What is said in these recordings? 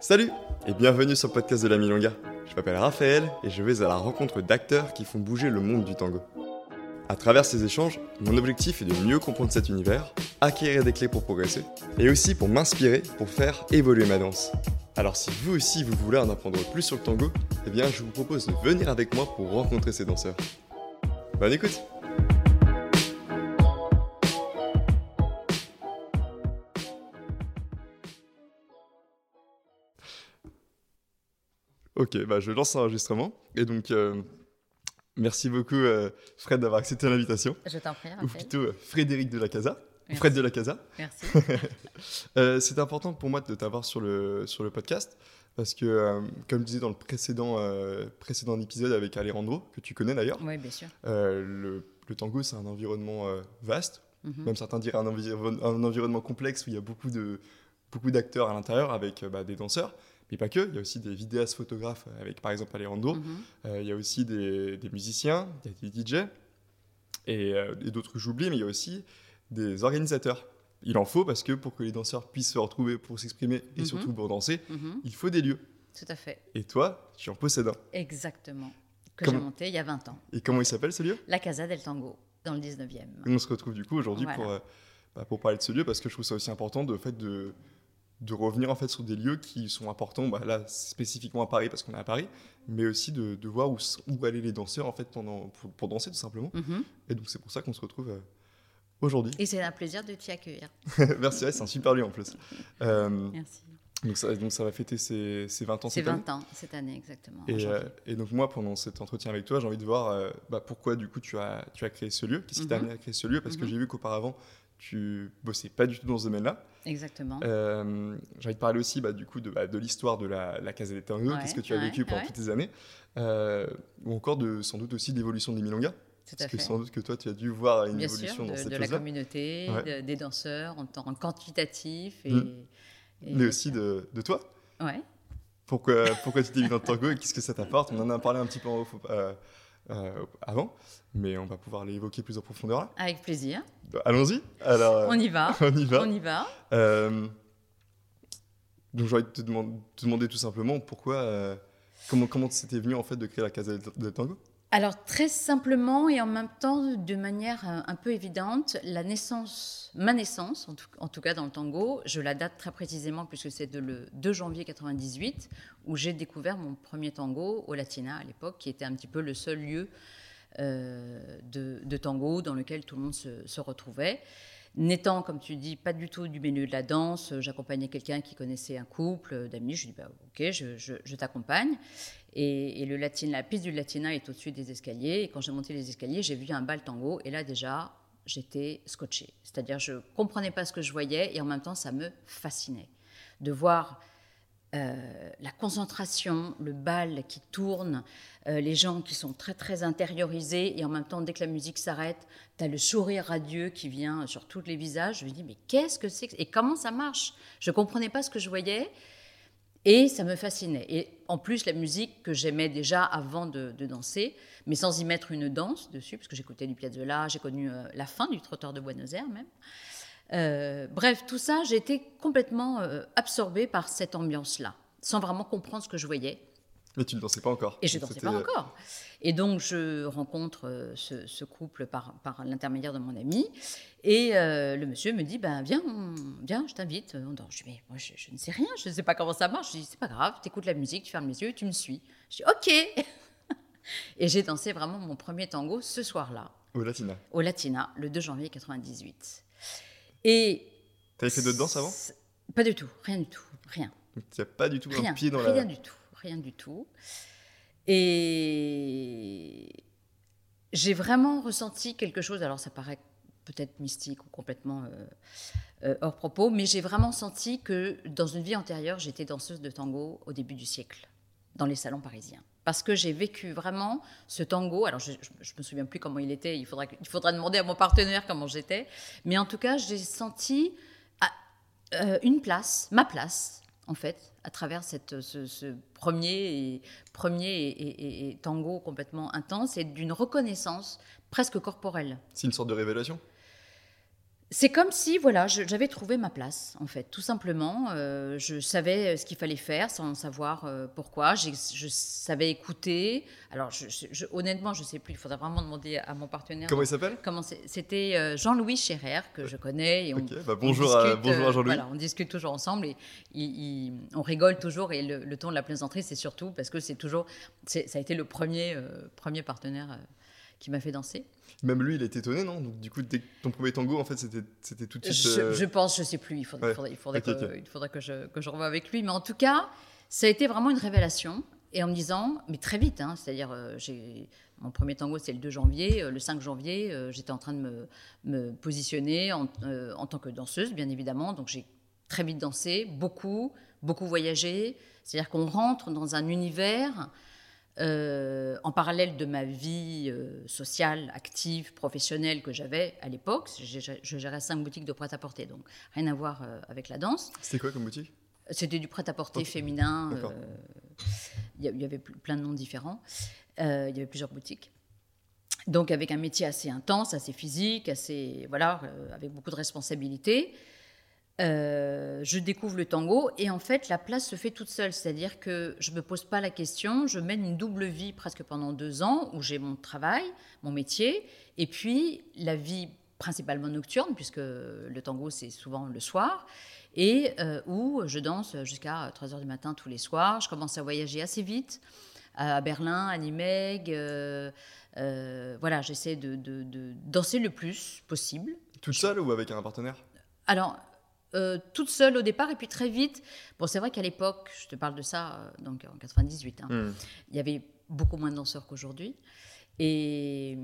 Salut et bienvenue sur le podcast de la Milonga. Je m'appelle Raphaël et je vais à la rencontre d'acteurs qui font bouger le monde du tango. À travers ces échanges, mon objectif est de mieux comprendre cet univers, acquérir des clés pour progresser et aussi pour m'inspirer pour faire évoluer ma danse. Alors si vous aussi vous voulez en apprendre plus sur le tango, eh bien je vous propose de venir avec moi pour rencontrer ces danseurs. Bonne écoute Ok, bah je lance l'enregistrement. Et donc, euh, merci beaucoup, euh, Fred, d'avoir accepté l'invitation. Je t'en prie, Ou plutôt euh, Frédéric de la Casa. Fred de la Casa. Merci. c'est important pour moi de t'avoir sur le, sur le podcast. Parce que, comme je disais dans le précédent, précédent épisode avec Alejandro, que tu connais d'ailleurs, oui, bien sûr. Le, le, tango, c'est un environnement vaste. Mhm. Même certains diraient un, un, environnement complexe où il y a beaucoup de beaucoup d'acteurs à l'intérieur avec bah, des danseurs mais pas que. Il y a aussi des vidéastes photographes avec, par exemple, Alejandro. Mhm. Euh, il y a aussi des, musiciens, il y a des DJ euh, et, d'autres que j'oublie, mais il y a aussi des organisateurs. Il en faut parce que pour que les danseurs puissent se retrouver pour s'exprimer et mhm. surtout pour danser, mhm. il faut des lieux. Tout à fait. Et toi, tu en possèdes un. Exactement. Que j'ai monté il y a 20 ans. Et comment il s'appelle ce lieu? La Casa del Tango, dans le 19e. on se retrouve du coup aujourd'hui pour, euh, bah, pour parler de ce lieu parce que je trouve ça aussi important de, fait, de, de revenir en fait sur des lieux qui sont importants, bah, là spécifiquement à Paris parce qu'on est à Paris, mais aussi de, de voir où, où aller les danseurs en fait pendant, pour, danser tout simplement. Mhm. Et donc c'est pour ça qu'on se retrouve euh, aujourd'hui. Et c'est un plaisir de t'y accueillir. Merci, c'est un super lieu en plus. Euh, Merci. Donc ça, donc ça, va fêter ses, 20 ans cette année. 20 ans cette année, exactement. Et, euh, et, donc moi, pendant cet entretien avec toi, j'ai envie de voir bah, pourquoi du coup tu as, tu as créé ce lieu, qu'est-ce qui t'a mhm. amené à créer ce lieu, parce que mhm. j'ai vu qu'auparavant, tu bossais pas du tout dans ce domaine-là. Exactement. Euh, j'ai envie de parler aussi bah, du coup de, bah, de l'histoire de la, la Casa des Tango, qu'est-ce que tu as vécu pendant toutes ces années, euh, ou encore de, sans doute aussi de l'évolution des Milonga. Parce que sans doute que toi, tu as dû voir une évolution dans cette de la communauté, des danseurs en temps quantitatif. Et, mmh. Mais aussi de, de toi. Ouais. Pourquoi, pourquoi tu t'es mis dans le tango et qu'est-ce que ça t'apporte? On en a parlé un petit peu en, euh, euh, avant, mais on va pouvoir les évoquer plus en profondeur là. Avec plaisir. Bah, allons-y. Alors, on y va. on y va. On y va. Euh, donc j'ai envie de te, demander, tout simplement pourquoi, euh, comment comment c'était venu en fait de créer la Casa del Tango? Alors très simplement et en même temps de manière euh, un peu évidente, ma naissance, en tout, cas dans le tango, je la date très précisément puisque c'est le 2 janvier 98 où j'ai découvert mon premier tango au Latina à l'époque, qui était un petit peu le seul lieu euh, de, tango dans lequel tout le monde se, retrouvait. N'étant, comme tu dis, pas du tout du milieu de la danse, j'accompagnais quelqu'un qui connaissait un couple d'amis. Je dis bah, ok, je, je t'accompagne. Et, le latin, la piste du Latina est au-dessus des escaliers. Et quand j'ai monté les escaliers, j'ai vu un bal tango. Et là, déjà, j'étais scotchée. C'est-à-dire, je comprenais pas ce que je voyais. Et en même temps, ça me fascinait. De voir euh, la concentration, le bal qui tourne, euh, les gens qui sont très très intériorisés et en même temps dès que la musique s'arrête, tu as le sourire radieux qui vient sur tous les visages. Je me dis mais qu'est-ce que c'est et comment ça marche? Je comprenais pas ce que je voyais et ça me fascinait. Et en plus, la musique que j'aimais déjà avant de, danser, mais sans y mettre une danse dessus, parce que j'écoutais du Piazzolla, j'ai connu euh, la fin du Trotteur de Buenos Aires même. Euh, bref, tout ça, j'ai été complètement absorbée par cette ambiance-là, sans vraiment comprendre ce que je voyais. Mais tu ne dansais pas encore. Et je ne dansais pas encore. Et donc, je rencontre euh, ce, couple par, par l'intermédiaire de mon ami. Et euh, le monsieur me dit ben, Viens, viens je t'invite. Je dis Mais moi, je, ne sais rien, je ne sais pas comment ça marche. Je dis C'est pas grave, tu écoutes la musique, tu fermes les yeux, tu me suis. Je dis Ok Et j'ai dansé vraiment mon premier tango ce soir-là. Au Latina Au Latina, le 2 janvier 98. Et. Tu avais fait d'autres danses avant? Pas du tout, rien du tout, rien. Tu n'as pas du tout rien, un pied dans rien la. Rien du tout rien du tout. Et j'ai vraiment ressenti quelque chose, alors ça paraît peut-être mystique ou complètement euh, euh, hors propos, mais j'ai vraiment senti que dans une vie antérieure, j'étais danseuse de tango au début du siècle, dans les salons parisiens. Parce que j'ai vécu vraiment ce tango. Alors, je ne me souviens plus comment il était, il faudra, il faudra demander à mon partenaire comment j'étais. Mais en tout cas, j'ai senti ah, euh, une place, ma place, en fait, à travers cette, ce, premier, premier et, tango complètement intense et d'une reconnaissance presque corporelle. C'est une sorte de révélation? C'est comme si, voilà, j'avais trouvé ma place, en fait, tout simplement. Euh, je savais ce qu'il fallait faire sans savoir euh, pourquoi. Je savais écouter. Alors, je, honnêtement, je ne sais plus. Il faudra vraiment demander à mon partenaire. Comment il s'appelle? C'était euh, Jean-Louis Scherer, que je connais. Et on, bah, bonjour, à, bonjour à Jean-Louis. Voilà, on discute toujours ensemble et on rigole toujours. Et le, ton de la plaisanterie, c'est surtout parce que c'est toujours. Ça a été le premier, premier partenaire qui m'a fait danser. Même lui, il était étonné, non? Donc, du coup, ton premier tango, en fait, c'était tout de suite. Je, je, pense, je sais plus. Il faudrait, il faudrait, que, il faudrait que, je, que je revoie avec lui. Mais en tout cas, ça a été vraiment une révélation. Et en me disant, mais très vite, hein, c'est-à-dire, euh, j'ai mon premier tango, c'est le 2 janvier. Euh, le 5 janvier, euh, j'étais en train de me, me positionner en, en, tant que danseuse, bien évidemment. Donc, j'ai très vite dansé, beaucoup, beaucoup voyagé. C'est-à-dire qu'on rentre dans un univers euh, en parallèle de ma vie euh, sociale, active, professionnelle que j'avais à l'époque. Je, gérais cinq boutiques de prêt-à-porter, donc rien à voir euh, avec la danse. C'était quoi comme boutique? C'était du prêt-à-porter féminin. Il y, avait plein de noms différents. Il y avait plusieurs boutiques. Donc avec un métier assez intense, assez physique, assez voilà, avec beaucoup de responsabilités. Euh, je découvre le tango et en fait la place se fait toute seule, c'est-à-dire que je me pose pas la question, je mène une double vie presque pendant deux ans où j'ai mon travail, mon métier et puis la vie principalement nocturne puisque le tango c'est souvent le soir et euh, où je danse jusqu'à 3 heures du matin tous les soirs. Je commence à voyager assez vite à Berlin, à Nimeg. Euh, voilà, j'essaie de, de, danser le plus possible. Toute seule ou avec un partenaire? Alors, euh, toute seule au départ et puis très vite. Bon, c'est vrai qu'à l'époque, je te parle de ça, euh, donc en 98, hein, hmm. il y avait beaucoup moins de danseurs qu'aujourd'hui. Et,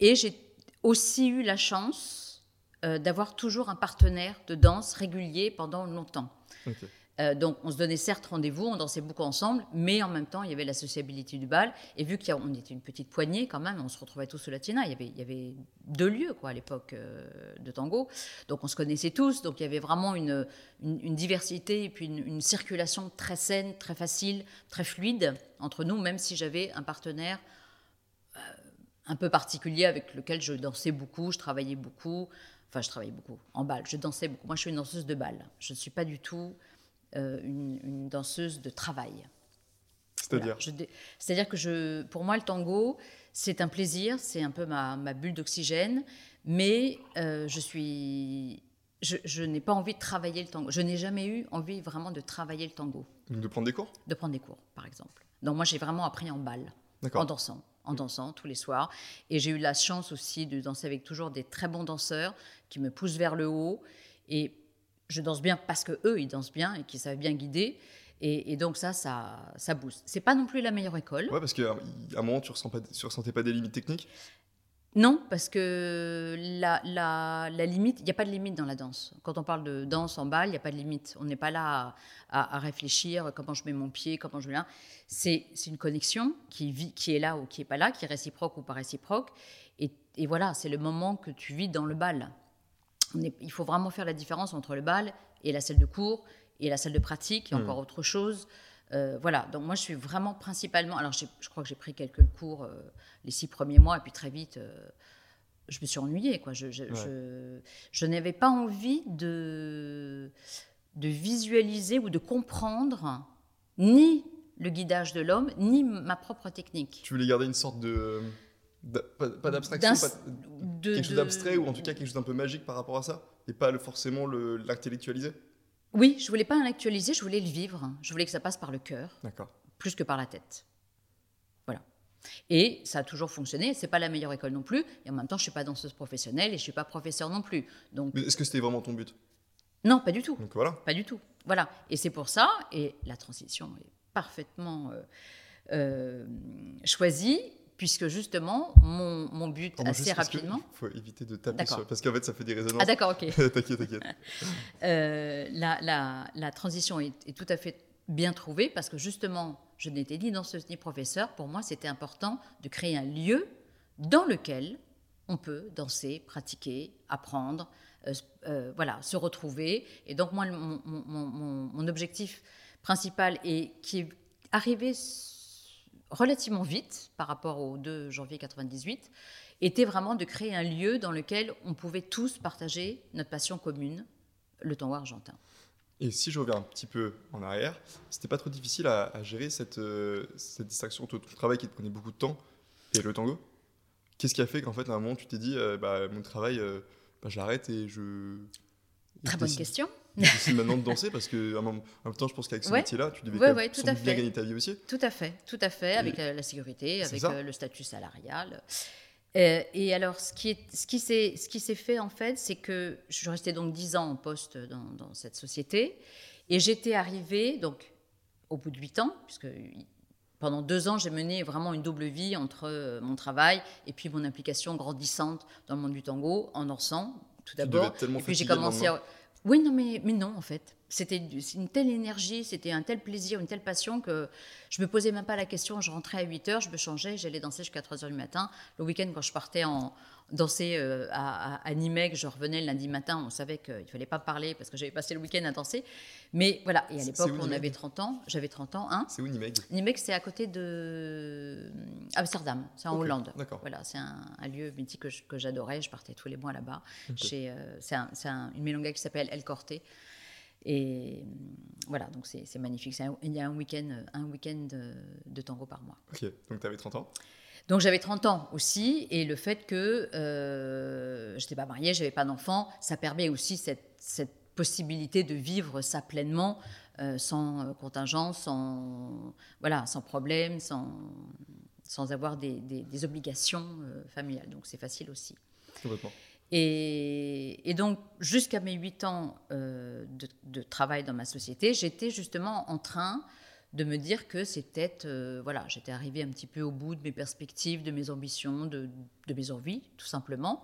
et j'ai aussi eu la chance euh, d'avoir toujours un partenaire de danse régulier pendant longtemps. Euh, donc, on se donnait certes rendez-vous, on dansait beaucoup ensemble, mais en même temps, il y avait la sociabilité du bal. Et vu qu'on était une petite poignée quand même, on se retrouvait tous au Latina. Il y avait, il y avait deux lieux à l'époque euh, de tango. Donc, on se connaissait tous. Donc, il y avait vraiment une, une, diversité et puis une, circulation très saine, très facile, très fluide entre nous, même si j'avais un partenaire euh, un peu particulier avec lequel je dansais beaucoup, je travaillais beaucoup. Enfin, je travaillais beaucoup en bal. Je dansais beaucoup. Moi, je suis une danseuse de bal. Je ne suis pas du tout euh, une, danseuse de travail. C'est-à-dire C'est-à-dire que je, pour moi, le tango, c'est un plaisir, c'est un peu ma, bulle d'oxygène, mais euh, je suis. Je, n'ai pas envie de travailler le tango. Je n'ai jamais eu envie vraiment de travailler le tango. De prendre des cours De prendre des cours, par exemple. Donc moi, j'ai vraiment appris en balle, en dansant en dansant tous les soirs. Et j'ai eu la chance aussi de danser avec toujours des très bons danseurs qui me poussent vers le haut. Et je danse bien parce que eux ils dansent bien et qu'ils savent bien guider. Et, donc ça, ça, ça booste. C'est pas non plus la meilleure école. Ouais, parce qu'à un moment, tu, ressens pas, tu ressentais pas des limites techniques? Non, parce que la, la, la limite, il n'y a pas de limite dans la danse. Quand on parle de danse en balle, il n'y a pas de limite. On n'est pas là à, réfléchir comment je mets mon pied, comment je vais là. C'est une connexion qui, vit, qui est là ou qui n'est pas là, qui est réciproque ou pas réciproque. Et, et voilà, c'est le moment que tu vis dans le bal il faut vraiment faire la différence entre le bal et la salle de cours et la salle de pratique et hmm. encore autre chose. Euh, voilà, donc moi je suis vraiment principalement. Alors je crois que j'ai pris quelques cours euh, les six premiers mois et puis très vite euh, je me suis ennuyée. Quoi. Je, je, n'avais pas envie de, de visualiser ou de comprendre ni le guidage de l'homme ni ma propre technique. Tu voulais garder une sorte de pas, d'abstraction, quelque chose d'abstrait ou en tout cas quelque chose d'un peu magique par rapport à ça et pas forcément l'intellectualiser? Oui, je voulais pas l'intellectualiser, je voulais le vivre. Je voulais que ça passe par le cœur, plus que par la tête. Voilà. Et ça a toujours fonctionné. C'est pas la meilleure école non plus. Et en même temps, je suis pas danseuse professionnelle et je suis pas professeur non plus. Donc. est-ce que c'était vraiment ton but? Non, pas du tout. Donc voilà. Pas du tout. Voilà. Et c'est pour ça. Et la transition est parfaitement euh, euh, choisie puisque justement, mon, mon but assez rapidement. Il faut éviter de taper sur. Parce qu'en fait, ça fait des résonances. Ah, d'accord, ok. t'inquiète, t'inquiète. Euh, la, la, la, transition est, tout à fait bien trouvée parce que justement, je n'étais ni danseuse ni professeur. Pour moi, c'était important de créer un lieu dans lequel on peut danser, pratiquer, apprendre, euh, euh, voilà, se retrouver. Et donc, moi, mon, mon, mon objectif principal et qui est arrivé relativement vite par rapport au 2 janvier 98 était vraiment de créer un lieu dans lequel on pouvait tous partager notre passion commune, le tango argentin. Et si je reviens un petit peu en arrière, c'était pas trop difficile à, gérer cette, euh, cette distraction ton travail qui te prenait beaucoup de temps et le tango? Qu'est-ce qui a fait qu'en fait, à un moment, tu t'es dit, euh, bah, mon travail, euh, bah, je l'arrête et je. Très bonne question. Décide maintenant de danser parce que en même temps, je pense qu'avec ce métier-là, tu devais bien gagner ta vie aussi. Tout à fait, tout à fait, avec la, sécurité, avec le statut salarial. et alors, ce qui, est, ce, qui s'est, ce qui s'est fait, en fait, c'est que je restée donc 10 ans en poste dans, dans cette société. Et j'étais arrivée, donc, au bout de 8 ans, puisque pendant deux ans, j'ai mené vraiment une double vie entre euh, mon travail et puis mon implication grandissante dans le monde du tango en dansant, tout d'abord. Et puis j'ai commencé à... Oui, non, mais, mais non, en fait. C'était une telle énergie, c'était un tel plaisir, une telle passion que je me posais même pas la question. Je rentrais à 8 heures, je me changeais, j'allais danser jusqu'à 3 heures du matin. Le week-end, quand je partais en, danser euh, à, à, Nimeg, je revenais le lundi matin, on savait qu'il ne fallait pas parler parce que j'avais passé le week-end à danser. Mais voilà, et à l'époque, on avait 30 ans, j'avais 30 ans. Hein c'est où Nimeg Nimeg, c'est à côté de euh, Amsterdam, c'est en Hollande. Voilà, c'est un, lieu mythique que j'adorais, je, partais tous les mois là-bas. Euh, c'est une mélanga qui s'appelle El Corte. Et voilà, donc c'est magnifique. il y a un week-end un week de, de tango par mois. Ok, donc tu avais 30 ans? Donc j'avais 30 ans aussi, et le fait que euh, je n'étais pas mariée, je n'avais pas d'enfant, ça permet aussi cette, possibilité de vivre ça pleinement, euh, sans euh, contingence, sans, voilà, sans problème, sans, sans avoir des, obligations familiales. Donc c'est facile aussi. Et, et, donc, jusqu'à mes 8 ans de, de, travail dans ma société, j'étais justement en train de me dire que c'était, euh, voilà, j'étais arrivée un petit peu au bout de mes perspectives, de mes ambitions, de, mes envies, tout simplement.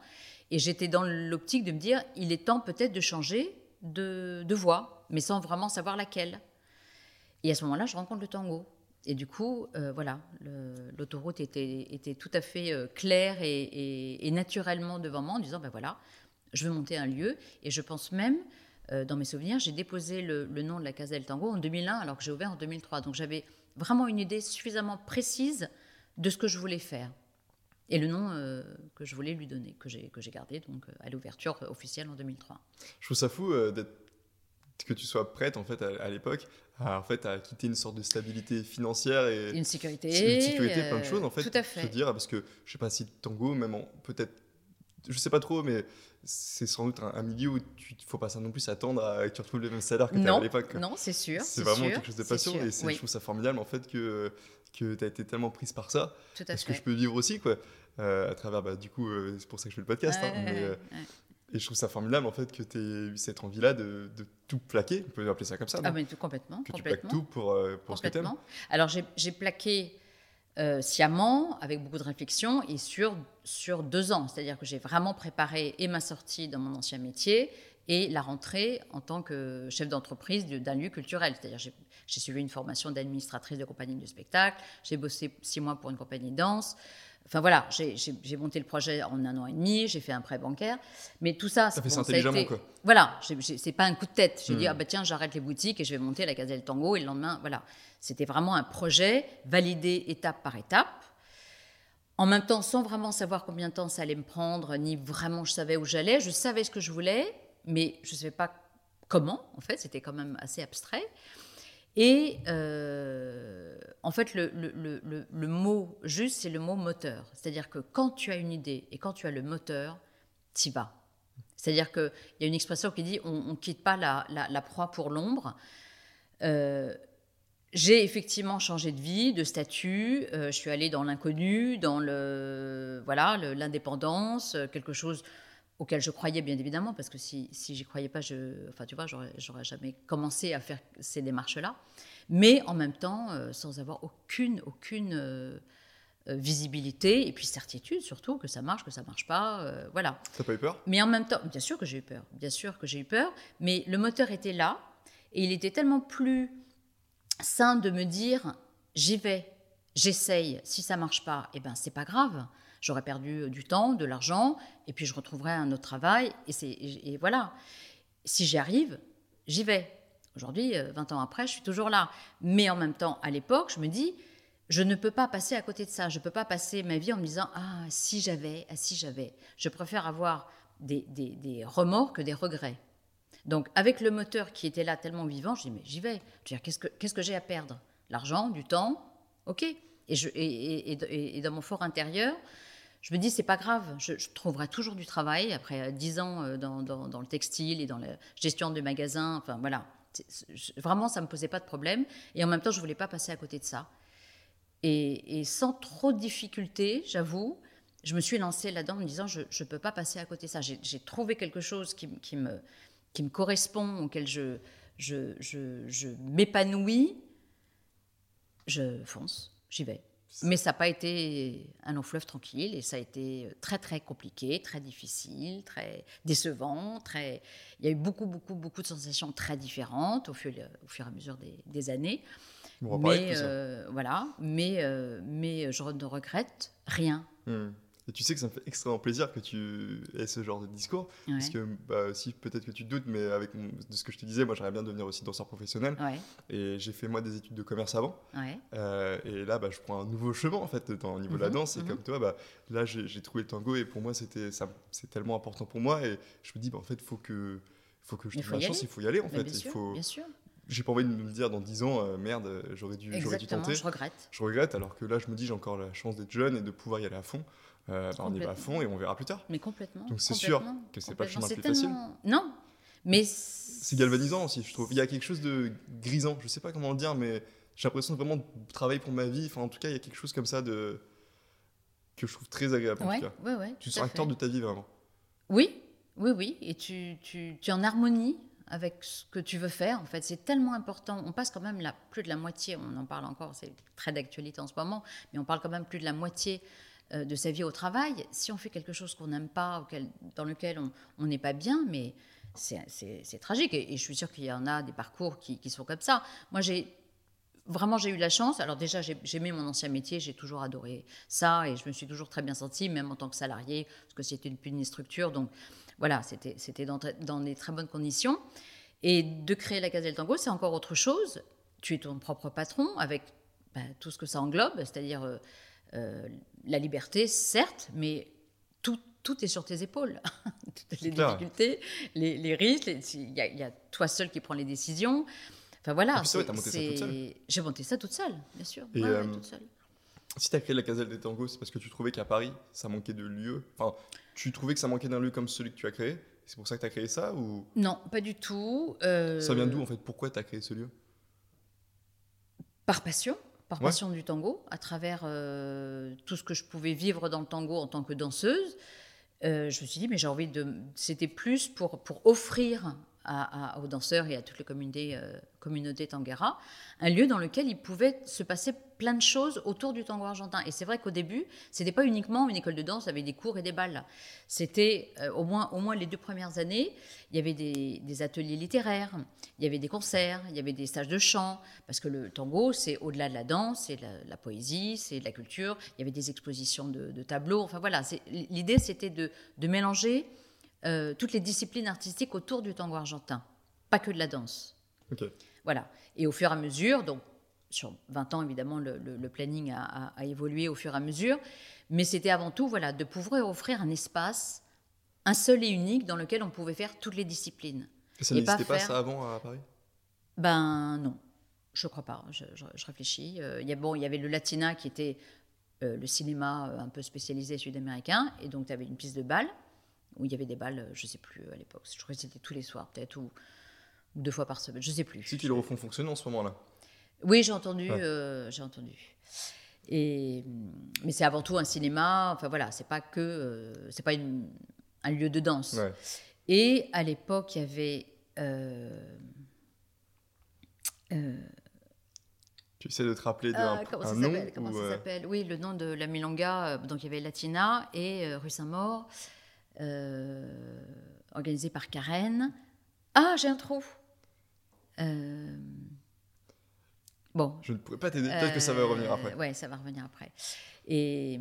Et j'étais dans l'optique de me dire, il est temps peut-être de changer de, voie, mais sans vraiment savoir laquelle. Et à ce moment-là, je rencontre le tango. Et du coup, euh, voilà, l'autoroute était, était, tout à fait euh, claire et, et, naturellement devant moi en disant, ben voilà, je veux monter un lieu. Et je pense même euh, dans mes souvenirs, j'ai déposé le, nom de la Casa del Tango en 2001 alors que j'ai ouvert en 2003. Donc j'avais vraiment une idée suffisamment précise de ce que je voulais faire et le nom euh, que je voulais lui donner, que j'ai, que j'ai gardé donc euh, à l'ouverture officielle en 2003. Je trouve ça fou que tu sois prête en fait à, l'époque à, en fait à quitter une sorte de stabilité financière et une sécurité, une sécurité, plein de choses en fait. Tout à fait. Je veux dire parce que je sais pas si tango même peut-être je sais pas trop mais c'est sans doute un, milieu où il ne faut pas non plus s'attendre à que tu retrouves les mêmes salaires que tu à l'époque. Non, c'est sûr. C'est vraiment quelque chose de passion et je trouve ça formidable en fait que, que tu as été tellement prise par ça. Tout à ce que je peux vivre aussi, quoi. Euh, à travers, bah, du coup, euh, c'est pour ça que je fais le podcast. Hein, euh, et je trouve ça formidable en fait que tu aies eu cette envie-là de, de, tout plaquer, on peut appeler ça comme ça. Ah, mais tout, complètement. Que tu plaques tout pour, pour ce que tu aimes. Alors j'ai plaqué euh, sciemment, avec beaucoup de réflexion, et sur, sur deux ans. C'est-à-dire que j'ai vraiment préparé et ma sortie dans mon ancien métier et la rentrée en tant que chef d'entreprise d'un lieu culturel. C'est-à-dire j'ai suivi une formation d'administratrice de compagnie de spectacle, j'ai bossé six mois pour une compagnie de danse. Enfin voilà, j'ai monté le projet en un an et demi, j'ai fait un prêt bancaire, mais tout ça, ça fait ça intelligemment quoi. Voilà, c'est pas un coup de tête. J'ai dit hmm. ah bah tiens j'arrête les boutiques et je vais monter la Casa del Tango et le lendemain voilà. C'était vraiment un projet validé étape par étape. En même temps, sans vraiment savoir combien de temps ça allait me prendre, ni vraiment je savais où j'allais. Je savais ce que je voulais, mais je ne savais pas comment. En fait, c'était quand même assez abstrait. Et euh, en fait, le, le, mot juste, c'est le mot moteur. C'est-à-dire que quand tu as une idée et quand tu as le moteur, y vas. C'est-à-dire qu'il y a une expression qui dit on ne quitte pas la, la, proie pour l'ombre. Euh, j'ai effectivement changé de vie, de statut. Euh, je suis allée dans l'inconnu, dans le voilà l'indépendance, quelque chose auquel je croyais bien évidemment, parce que si, si j'y croyais pas, je, enfin tu vois, j'aurais jamais commencé à faire ces démarches-là. Mais en même temps, euh, sans avoir aucune aucune visibilité et puis certitude surtout que ça marche, que ça marche pas, voilà. T'as pas eu peur? Mais en même temps, bien sûr que j'ai eu peur, bien sûr que j'ai eu peur, mais le moteur était là et il était tellement plus sain de me dire j'y vais, j'essaye, si ça marche pas, eh ben c'est pas grave. J'aurais perdu du temps, de l'argent, et puis je retrouverai un autre travail, et, et voilà. Si j'y arrive, j'y vais. Aujourd'hui, 20 euh, ans après, je suis toujours là. Mais en même temps, à l'époque, je me dis, je ne peux pas passer à côté de ça. Je ne peux pas passer ma vie en me disant Ah, si j'avais, ah, si j'avais. Je préfère avoir des, des, remords que des regrets. Donc, avec le moteur qui était là tellement vivant, je dis Mais j'y vais. Qu'est-ce que, qu'est-ce que j'ai à perdre? L'argent, du temps Ok. Et, je, et, dans mon fort intérieur, je me dis c'est pas grave, je, trouverai toujours du travail après dix ans euh, dans, le textile et dans la gestion de magasins. Enfin voilà, vraiment ça me posait pas de problème. Et en même temps, je voulais pas passer à côté de ça. Et, sans trop de difficultés, j'avoue, je me suis lancée là-dedans en me disant je ne peux pas passer à côté de ça. J'ai trouvé quelque chose qui, qui, me, qui me correspond, auquel je, je, je, je m'épanouis. Je fonce, j'y vais. Mais ça n'a pas été un long fleuve tranquille et ça a été très très compliqué, très difficile, très décevant. Très... Il y a eu beaucoup beaucoup beaucoup de sensations très différentes au fur, au fur et à mesure des, des années mais euh, voilà, mais, euh, mais je ne regrette rien. Hmm. Et tu sais que ça me fait extrêmement plaisir que tu aies ce genre de discours. Parce que bah, si peut-être que tu te doutes, mais avec de ce que je te disais, moi j'aimerais bien devenir aussi danseur professionnel. Et j'ai fait moi des études de commerce avant. Euh, et là, bah, je prends un nouveau chemin en fait dans, au niveau de la mhm, danse. Et mhm. comme toi, bah, là j'ai trouvé le tango et pour moi c'était c'est tellement important pour moi. Et je me dis, bah, en fait, il faut que faut que je trouve la chance, il faut y aller en fait. il faut, bien sûr j'ai pas envie de me dire dans 10 ans, euh, merde, j'aurais dû, dû tenter. je regrette. Je regrette, alors que là, je me dis, j'ai encore la chance d'être jeune et de pouvoir y aller à fond. Euh, bah, on y va à fond et on verra plus tard. Mais complètement. Donc c'est sûr que c'est pas le chemin le plus facile. Non, mais. C'est galvanisant aussi, je trouve. Il y a quelque chose de grisant, je sais pas comment le dire, mais j'ai l'impression de vraiment travailler pour ma vie. Enfin, en tout cas, il y a quelque chose comme ça de que je trouve très agréable. Ouais, en tout cas. Ouais, ouais, tu sens acteur de ta vie vraiment. Oui, oui, oui. Et tu, tu, tu es en harmonie avec ce que tu veux faire. En fait, c'est tellement important. On passe quand même la, plus de la moitié, on en parle encore, c'est très d'actualité en ce moment, mais on parle quand même plus de la moitié de sa vie au travail. Si on fait quelque chose qu'on n'aime pas, dans lequel on n'est pas bien, mais c'est tragique. Et, je suis sûre qu'il y en a des parcours qui, sont comme ça. Moi, j'ai vraiment j'ai eu la chance. Alors déjà, j'aimais mon ancien métier, j'ai toujours adoré ça et je me suis toujours très bien sentie, même en tant que salarié, parce que c'était une, une structure. Donc voilà, c'était dans, des très bonnes conditions. Et de créer la Gazelle Tango, c'est encore autre chose. Tu es ton propre patron avec bah, tout ce que ça englobe, c'est-à-dire euh, euh, la liberté, certes, mais tout, tout est sur tes épaules. Toutes les difficultés, les, risques, il y, a toi seul qui prends les décisions. Enfin voilà. J'ai monté ça toute seule, bien sûr. Euh, si tu as créé la Gazelle des Tangos, c'est parce que tu trouvais qu'à Paris, ça manquait de lieux. Enfin, tu trouvais que ça manquait d'un lieu comme celui que tu as créé? C'est pour ça que tu as créé ça ou? Non, pas du tout. Euh, ça vient d'où en fait? Pourquoi tu as créé ce lieu? Par passion, par passion du tango, à travers euh, tout ce que je pouvais vivre dans le tango en tant que danseuse. Euh, je me suis dit, mais j'ai envie de. C'était plus pour, pour offrir aux danseurs et à toutes les communautés, euh, communautés Tangara, un lieu dans lequel il pouvait se passer plein de choses autour du tango argentin. Et c'est vrai qu'au début, c'était pas uniquement une école de danse avec des cours et des balles. C'était euh, au, moins, au moins les deux premières années, il y avait des, ateliers littéraires, il y avait des concerts, il y avait des stages de chant, parce que le tango, c'est au-delà de la danse, c'est la, la, poésie, c'est de la culture. Il y avait des expositions de, tableaux. Enfin voilà, l'idée c'était de, de mélanger euh, toutes les disciplines artistiques autour du tango argentin, pas que de la danse. Voilà. Et au fur et à mesure, donc sur 20 ans évidemment, le, planning a, évolué au fur et à mesure, mais c'était avant tout voilà de pouvoir offrir un espace, un seul et unique dans lequel on pouvait faire toutes les disciplines. Et ça n'existait pas, ça avant à Paris? Ben non, je crois pas. Je, réfléchis. Euh, il y bon, il y avait le Latina qui était euh, le cinéma un peu spécialisé sud-américain, et donc tu avais une piste de bal où il y avait des balles, je sais plus à l'époque. Je crois que c'était tous les soirs, peut-être, ou, deux fois par semaine, je sais plus. Si qu'ils le refont fonctionner en ce moment-là. Oui, j'ai entendu, euh, j'ai entendu. Et, mais c'est avant tout un cinéma. Enfin voilà, c'est pas que, euh, c'est pas un lieu de danse. Et à l'époque, il y avait. Euh, tu essaies de te rappeler d'un ah, comment ça s'appelle Comment ça s'appelle? Oui, le nom de la Milonga. donc il y avait Latina et rue Saint-Maur. Organisé par Karen. Ah, j'ai un trou. Euh, bon. Je ne pourrais pas t'aider. Peut-être que ça va revenir après. Oui, ça va revenir après. Et,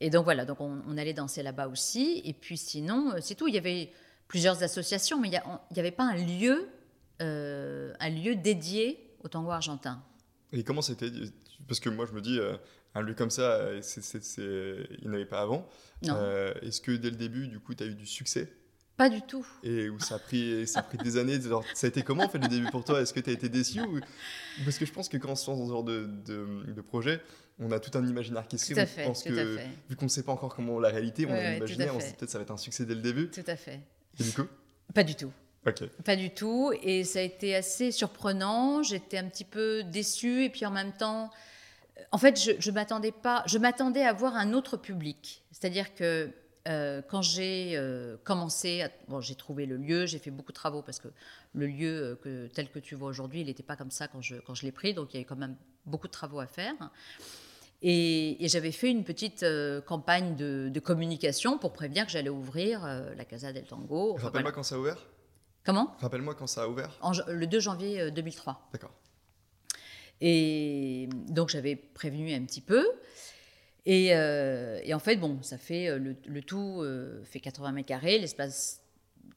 et donc voilà, donc on, allait danser là-bas aussi. Et puis sinon, euh, c'est tout. Il y avait plusieurs associations, mais il n'y avait pas un lieu, un lieu dédié au tango argentin. Et comment c'était? Parce que moi je me dis, un lieu comme ça, il n'avait pas avant. Est-ce que dès le début, du coup, tu as eu du succès? Pas du tout. Et où ça a pris, ça a pris des années. ça a été comment en fait le début pour toi? Est-ce que tu as été déçu Parce que je pense que quand on se lance dans ce genre de, de, projet, on a tout un imaginaire qui se crée. Tout pense que, vu qu'on ne sait pas encore comment la réalité, on a imaginé, on se dit peut-être ça va être un succès dès le début. Tout à fait. Et du coup? Pas du tout. Ok. Pas du tout. Et ça a été assez surprenant. J'étais un petit peu déçue. Et puis en même temps, en fait, je, je m'attendais pas. Je m'attendais à voir un autre public. C'est-à-dire que euh, quand j'ai euh, commencé, bon, j'ai trouvé le lieu, j'ai fait beaucoup de travaux parce que le lieu euh, que, tel que tu vois aujourd'hui, il n'était pas comme ça quand je, quand je l'ai pris, donc il y avait quand même beaucoup de travaux à faire. Et, j'avais fait une petite campagne de, communication pour prévenir que j'allais ouvrir la Casa del Tango. Rappelle-moi quand ça a ouvert Comment? Rappelle-moi quand ça a ouvert Le 2 janvier 2003. D'accord. Et donc j'avais prévenu un petit peu. Euh, et, en fait, bon, ça fait euh, le, tout euh, fait 80 mètres carrés, l'espace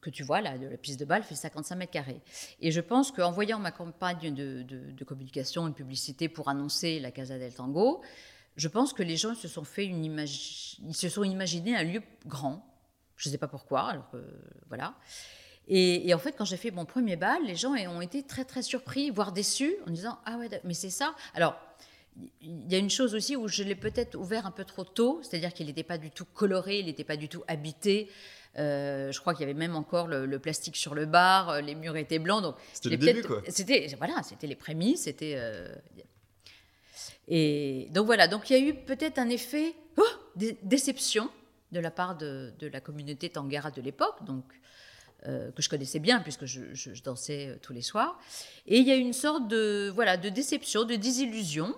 que tu vois là, la piste de balle, fait 55 mètres carrés. Et je pense qu'en voyant ma campagne de, de, communication et de publicité pour annoncer la Casa del Tango, je pense que les gens se sont fait une image, ils se sont imaginés un lieu grand. Je ne sais pas pourquoi, alors que voilà. Et, et, en fait, quand j'ai fait mon premier bal, les gens ont été très très surpris, voire déçus, en disant ah ouais, mais c'est ça. Alors il y a une chose aussi où je l'ai peut-être ouvert un peu trop tôt, c'est-à-dire qu'il n'était pas du tout coloré, il n'était pas du tout habité. Euh, je crois qu'il y avait même encore le, plastique sur le bar, euh, les murs étaient blancs. Donc c'était le début, quoi. C'était voilà, c'était les prémices, c'était. Euh, et donc voilà, donc il y a eu peut-être un effet oh, déception de la part de, la communauté Tangara de l'époque, donc que je connaissais bien puisque je, je, dansais tous les soirs. Et il y a eu une sorte de voilà de déception, de désillusion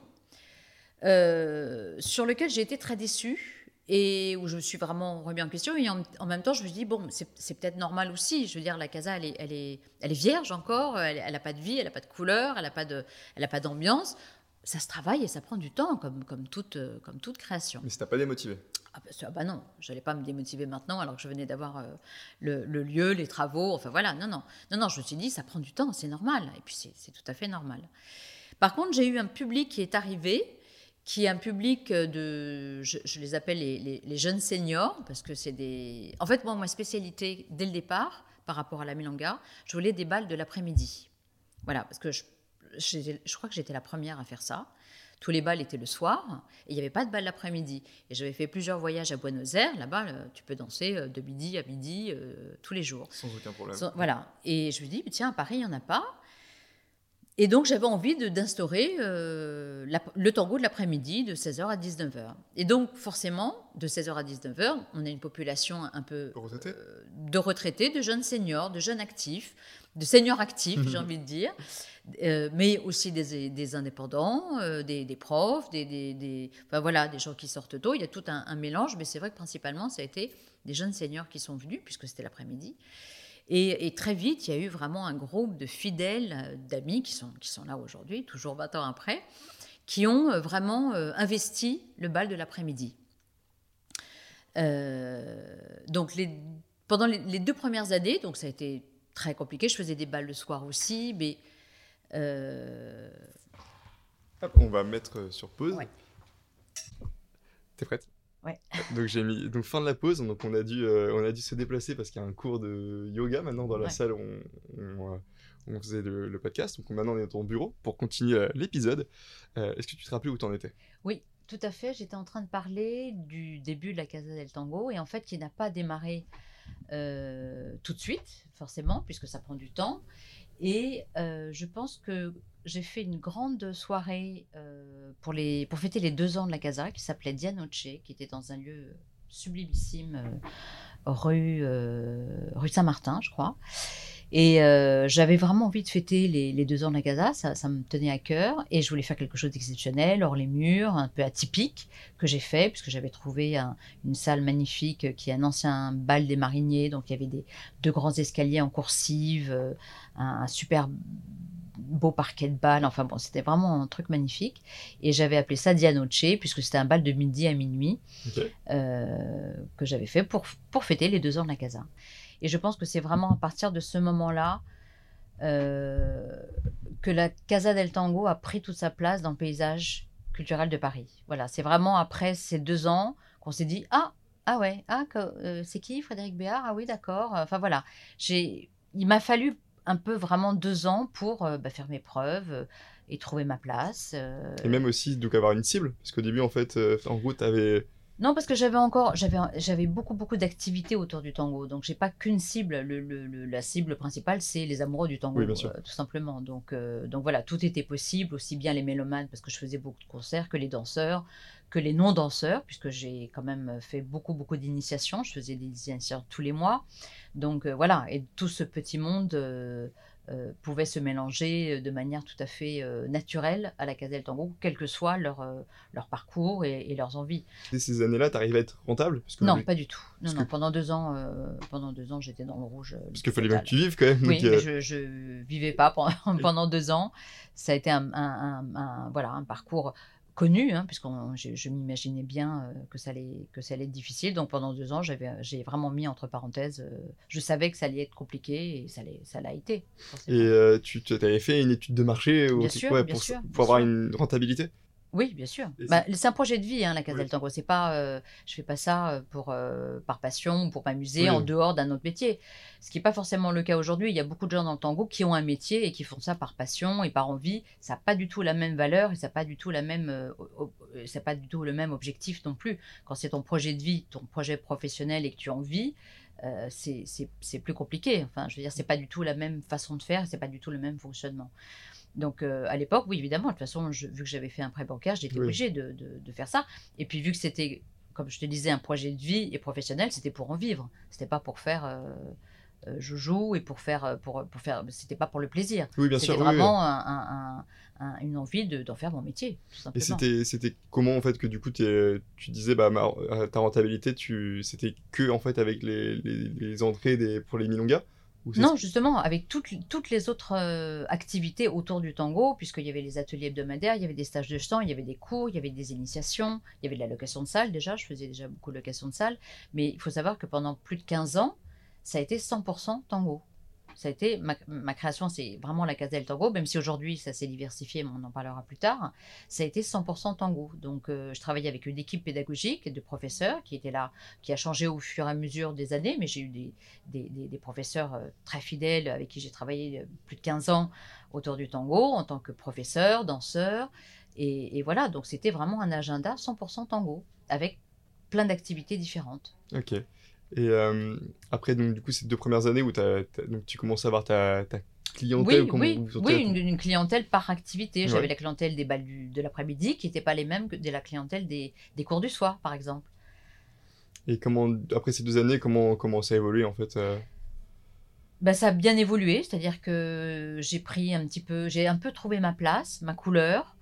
euh, sur lequel j'ai été très déçue et où je me suis vraiment remis en question. Et en, même temps, je me suis dit, bon, c'est peut-être normal aussi. Je veux dire, la casa, elle est, elle est, elle est vierge encore, elle n'a pas de vie, elle n'a pas de couleur, elle n'a pas d'ambiance. Ça se travaille et ça prend du temps, comme, comme, toute, comme toute création. Mais ça t'a pas démotivé ah bah, ah bah, non, je n'allais pas me démotiver maintenant alors que je venais d'avoir euh, le, le, lieu, les travaux, enfin voilà, non, non, non, non, je me suis dit, ça prend du temps, c'est normal, et puis c'est tout à fait normal. Par contre, j'ai eu un public qui est arrivé, qui est un public de, je, les appelle les, jeunes seniors, parce que c'est des... En fait, moi, ma spécialité, dès le départ, par rapport à la milanga, je voulais des balles de l'après-midi. Voilà, parce que je, je, crois que j'étais la première à faire ça. Tous les balles étaient le soir, et il n'y avait pas de balles l'après-midi. Et j'avais fait plusieurs voyages à Buenos Aires, là-bas, euh, tu peux danser euh, de midi à midi, euh, tous les jours. Sans aucun problème. voilà, et je me dis, tiens, à Paris, il n'y en a pas. Et donc j'avais envie d'instaurer euh, le tango de l'après-midi de 16h à 19h. Et donc forcément, de 16h à 19h, on a une population un peu euh, de retraités, de jeunes seniors, de jeunes actifs, de seniors actifs, j'ai envie de dire, euh, mais aussi des, indépendants, des, profs, des, enfin, voilà, des gens qui sortent tôt. Il y a tout un, un mélange, mais c'est vrai que principalement, ça a été des jeunes seniors qui sont venus, puisque c'était l'après-midi. Et, très vite, il y a eu vraiment un groupe de fidèles, euh, d'amis qui sont, qui sont là aujourd'hui, toujours 20 ans après, qui ont euh, vraiment euh, investi le bal de l'après-midi. donc les, pendant les, deux premières années, donc ça a été très compliqué, je faisais des balles le soir aussi, mais... on va mettre sur pause. Ouais. T'es prête? Ouais. Donc j'ai mis donc fin de la pause, donc on a dû euh, on a dû se déplacer parce qu'il y a un cours de yoga maintenant dans la salle où on, on, faisait le, podcast. Donc maintenant on est dans ton bureau pour continuer euh, l'épisode. Euh, est-ce que tu te rappelles où tu en étais? Oui, tout à fait. J'étais en train de parler du début de la Casa del Tango et en fait qui n'a pas démarré tout de suite forcément puisque ça prend du temps. Et je pense que j'ai fait une grande soirée euh, pour, les, pour fêter les deux ans de la Casa qui s'appelait Dianoche, qui était dans un lieu sublimissime euh, rue, euh, rue Saint-Martin, je crois. Et j'avais vraiment envie de fêter les, deux ans de la Casa, ça, ça, me tenait à cœur, et je voulais faire quelque chose d'exceptionnel, hors les murs, un peu atypique, que j'ai fait, puisque j'avais trouvé une salle magnifique qui est un ancien bal des mariniers, donc il y avait des, deux grands escaliers en coursive, un, un super beau parquet de bal. Enfin bon, c'était vraiment un truc magnifique. Et j'avais appelé ça Dianoche, puisque c'était un bal de midi à minuit euh, que j'avais fait pour, pour fêter les deux ans de la Casa. Et je pense que c'est vraiment à partir de ce moment-là euh, que la Casa del Tango a pris toute sa place dans le paysage culturel de Paris. Voilà, c'est vraiment après ces deux ans qu'on s'est dit ah ah ouais ah c'est qui Frédéric Béard? Ah oui d'accord. Enfin voilà, j'ai il m'a fallu un peu vraiment deux ans pour bah, faire mes preuves et trouver ma place. Et même aussi donc avoir une cible, parce qu'au début en fait, en gros, tu avais non, parce que j'avais encore, j'avais, j'avais beaucoup, beaucoup d'activités autour du tango. Donc, j'ai pas qu'une cible. Le, la cible principale, c'est les amoureux du tango, euh, tout simplement. Donc, euh, donc voilà, tout était possible, aussi bien les mélomanes, parce que je faisais beaucoup de concerts, que les danseurs, que les non-danseurs, puisque j'ai quand même fait beaucoup, beaucoup d'initiations. Je faisais des initiations tous les mois. Donc, euh, voilà, et tout ce petit monde euh, pouvaient se mélanger euh, de manière tout à fait euh, naturelle à la Casa del Tango, quel que soit leur, leur parcours et, leurs envies. Et ces années-là, tu arrives à être rentable? Non, pas du tout. Non, non, pendant deux ans, pendant deux ans, j'étais dans le rouge. Parce qu'il fallait bien que tu vives quand même. Oui, mais je, ne vivais pas pendant, pendant deux ans. Ça a été un, un, voilà, un parcours connu, hein, puisque je, m'imaginais bien euh, que, ça allait, que ça allait être difficile. Donc pendant deux ans, j'ai vraiment mis entre parenthèses, euh, je savais que ça allait être compliqué et ça l'a été. Et euh, tu avais fait une étude de marché bien sûr, pour, sûr, pour avoir une rentabilité? Oui, bien sûr. Bah, c'est un projet de vie, hein, la Casa del Tango. C'est pas, euh, je fais pas ça euh, pour, euh, par passion ou pour m'amuser en dehors d'un autre métier. Ce qui n'est pas forcément le cas aujourd'hui. Il y a beaucoup de gens dans le tango qui ont un métier et qui font ça par passion et par envie. Ça n'a pas du tout la même valeur et ça n'a pas du tout la même, ça pas du tout le même objectif non plus. Quand c'est ton projet de vie, ton projet professionnel et que tu en vis, c'est plus compliqué. Enfin, je veux dire, c'est pas du tout la même façon de faire, c'est pas du tout le même fonctionnement. Donc euh, à l'époque, oui, évidemment, de toute façon, vu que j'avais fait un prêt bancaire, j'étais obligée de, de, faire ça. Et puis vu que c'était, comme je te disais, un projet de vie et professionnel, c'était pour en vivre. C'était pas pour faire euh, euh joujou et pour faire, pour, pour faire, c'était pas pour le plaisir. Oui, bien sûr. C'était vraiment un, un, une envie d'en faire mon métier. et c'était, c'était comment en fait que du coup tu disais bah ta rentabilité, tu, c'était que en fait avec les, les, les entrées des, pour les milongas non, justement, avec toutes, toutes les autres euh, activités autour du tango, puisqu'il y avait les ateliers hebdomadaires, il y avait des stages de chant, il y avait des cours, il y avait des initiations, il y avait de la location de salle déjà, je faisais déjà beaucoup de location de salle, mais il faut savoir que pendant plus de 15 ans, ça a été 100% tango ça a été ma, création, c'est vraiment la Casa del Tango, même si aujourd'hui ça s'est diversifié, mais on en parlera plus tard. Ça a été 100% tango. Donc euh, je travaillais avec une équipe pédagogique de professeurs qui était là, qui a changé au fur et à mesure des années, mais j'ai eu des, professeurs euh, très fidèles avec qui j'ai travaillé euh, plus de 15 ans autour du tango en tant que professeur, danseur. Et, et voilà, donc c'était vraiment un agenda 100% tango avec plein d'activités différentes. Ok. Et euh, après, donc, du coup, ces deux premières années où donc, tu commences à avoir ta, clientèle Oui, oui, une, clientèle par activité. J'avais la clientèle des balles de l'après-midi qui n'était pas les mêmes que de la clientèle des, des, cours du soir, par exemple. Et comment, après ces deux années, comment, comment ça a évolué en fait euh bah, ça a bien évolué, c'est-à-dire que j'ai pris un petit peu, j'ai un peu trouvé ma place, ma couleur.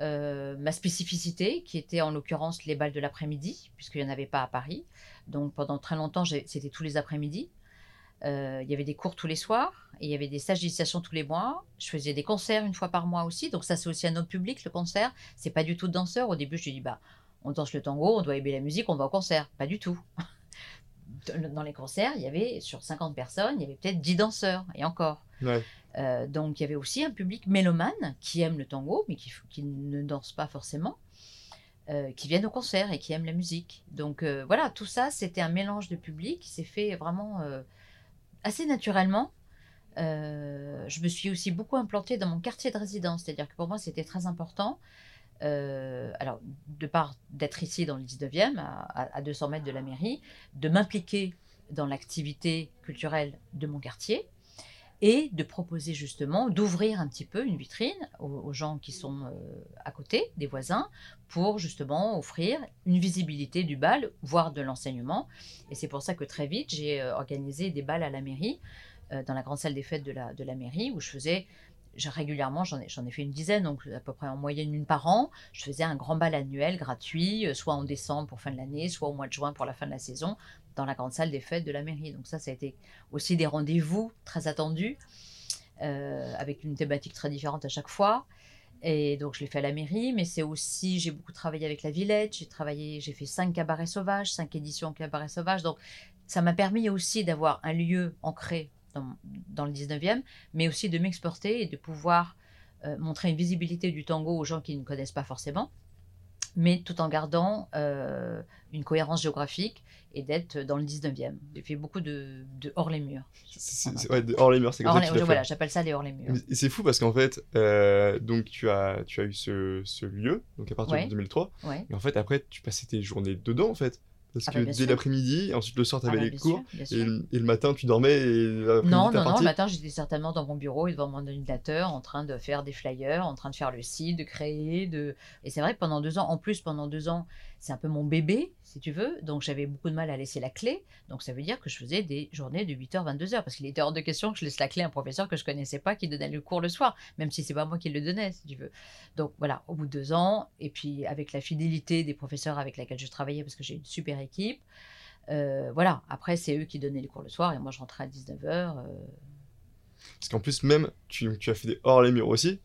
Euh, ma spécificité, qui était en l'occurrence les balles de l'après-midi, puisqu'il n'y en avait pas à Paris. Donc pendant très longtemps, c'était tous les après-midi. Euh, il y avait des cours tous les soirs, et il y avait des stages d'initiation tous les mois. Je faisais des concerts une fois par mois aussi, donc ça c'est aussi un autre public, le concert. C'est pas du tout de danseur. Au début, je dis bah on danse le tango, on doit aimer la musique, on va au concert. Pas du tout. Dans les concerts, il y avait sur 50 personnes, il y avait peut-être 10 danseurs, et encore. Euh, donc il y avait aussi un public mélomane qui aime le tango, mais qui, qui ne danse pas forcément, euh, qui viennent au concert et qui aiment la musique. Donc euh, voilà, tout ça, c'était un mélange de public qui s'est fait vraiment assez naturellement. je me suis aussi beaucoup implantée dans mon quartier de résidence, c'est-à-dire que pour moi c'était très important. Alors, de part d'être ici dans le 19e, à, à 200 mètres de la mairie, de m'impliquer dans l'activité culturelle de mon quartier, et de proposer justement, d'ouvrir un petit peu une vitrine aux, gens qui sont euh, à côté, des voisins, pour justement offrir une visibilité du bal, voire de l'enseignement. Et c'est pour ça que très vite, j'ai euh, organisé des balles à la mairie, euh, dans la grande salle des fêtes de la mairie, où je faisais régulièrement, j'en ai, ai, fait une dizaine, donc à peu près en moyenne une par an. Je faisais un grand bal annuel gratuit, soit en décembre pour fin de l'année, soit au mois de juin pour la fin de la saison, dans la grande salle des fêtes de la mairie. Donc ça, ça a été aussi des rendez-vous très attendus, euh, avec une thématique très différente à chaque fois. Et donc je l'ai fait à la mairie, mais c'est aussi, j'ai beaucoup travaillé avec la Villette, j'ai travaillé, j'ai fait cinq cabarets sauvages, cinq éditions cabarets sauvages. Donc ça m'a permis aussi d'avoir un lieu ancré dans, dans, le 19e, mais aussi de m'exporter et de pouvoir euh, montrer une visibilité du tango aux gens qui ne connaissent pas forcément. mais tout en gardant une cohérence géographique et d'être dans le 19e. J'ai fait beaucoup de, hors les murs. ouais, hors les murs, c'est comme ça. Voilà, j'appelle ça les hors les murs. C'est fou parce qu'en fait, euh, donc tu as, tu as eu ce, ce lieu, donc à partir de 2003. Et en fait, après, tu passais tes journées dedans, en fait. Parce ah que bah, dès l'après-midi, ensuite le soir, tu avais ah bah, les cours, et, le matin, tu dormais et Non, non, non, le matin, j'étais certainement dans mon bureau et devant mon ordinateur en train de faire des flyers, en train de faire le site, de créer. de Et c'est vrai que pendant deux ans, en plus, pendant deux ans, c'est un peu mon bébé, si tu veux. Donc j'avais beaucoup de mal à laisser la clé. Donc ça veut dire que je faisais des journées de 8h, 22h. Parce qu'il était hors de question que je laisse la clé à un professeur que je connaissais pas qui donnait le cours le soir, même si c'est pas moi qui le donnais, si tu veux. Donc voilà, au bout de deux ans, et puis avec la fidélité des professeurs avec lesquels je travaillais, parce que j'ai une super équipe. Euh, voilà, après c'est eux qui donnaient les cours le soir et moi je rentrais à 19h. Euh. Parce qu'en plus, même, tu, tu as fait des hors les murs aussi.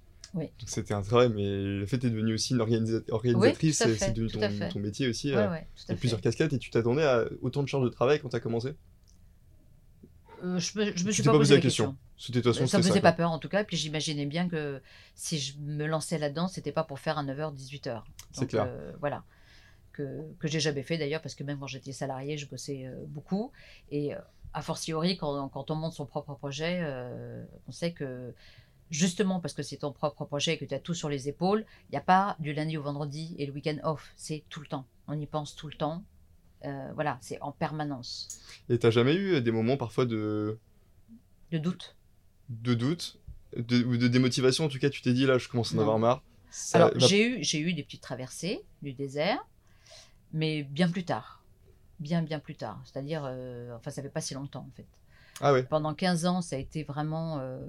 C'était un travail, mais le fait, tu es devenue aussi une organisatrice, c'est devenu ton, métier aussi. Ouais, euh, plusieurs casquettes et tu t'attendais à autant de charges de travail quand tu as commencé? Euh, je, me, je me suis pas, posé la question. question. ça me faisait pas peur en tout cas, puis j'imaginais bien que si je me lançais là-dedans, c'était pas pour faire un 9h, 18h. C'est clair. Euh, voilà. Que, que j'ai jamais fait d'ailleurs, parce que même quand j'étais salarié, je bossais beaucoup. Et a fortiori, quand, quand, on monte son propre projet, on sait que justement parce que c'est ton propre projet et que tu as tout sur les épaules, il n'y a pas du lundi au vendredi et le week-end off. C'est tout le temps. On y pense tout le temps. Euh, voilà, c'est en permanence. Et tu n'as jamais eu des moments parfois de... De doute. De doute de, Ou de démotivation en tout cas, tu t'es dit là, je commence à en avoir marre. Alors, j'ai eu, j'ai eu des petites traversées du désert, mais bien plus tard. Bien, bien plus tard. C'est-à-dire, euh, enfin, ça fait pas si longtemps en fait. Ah ouais. Pendant 15 ans, ça a été vraiment... Euh,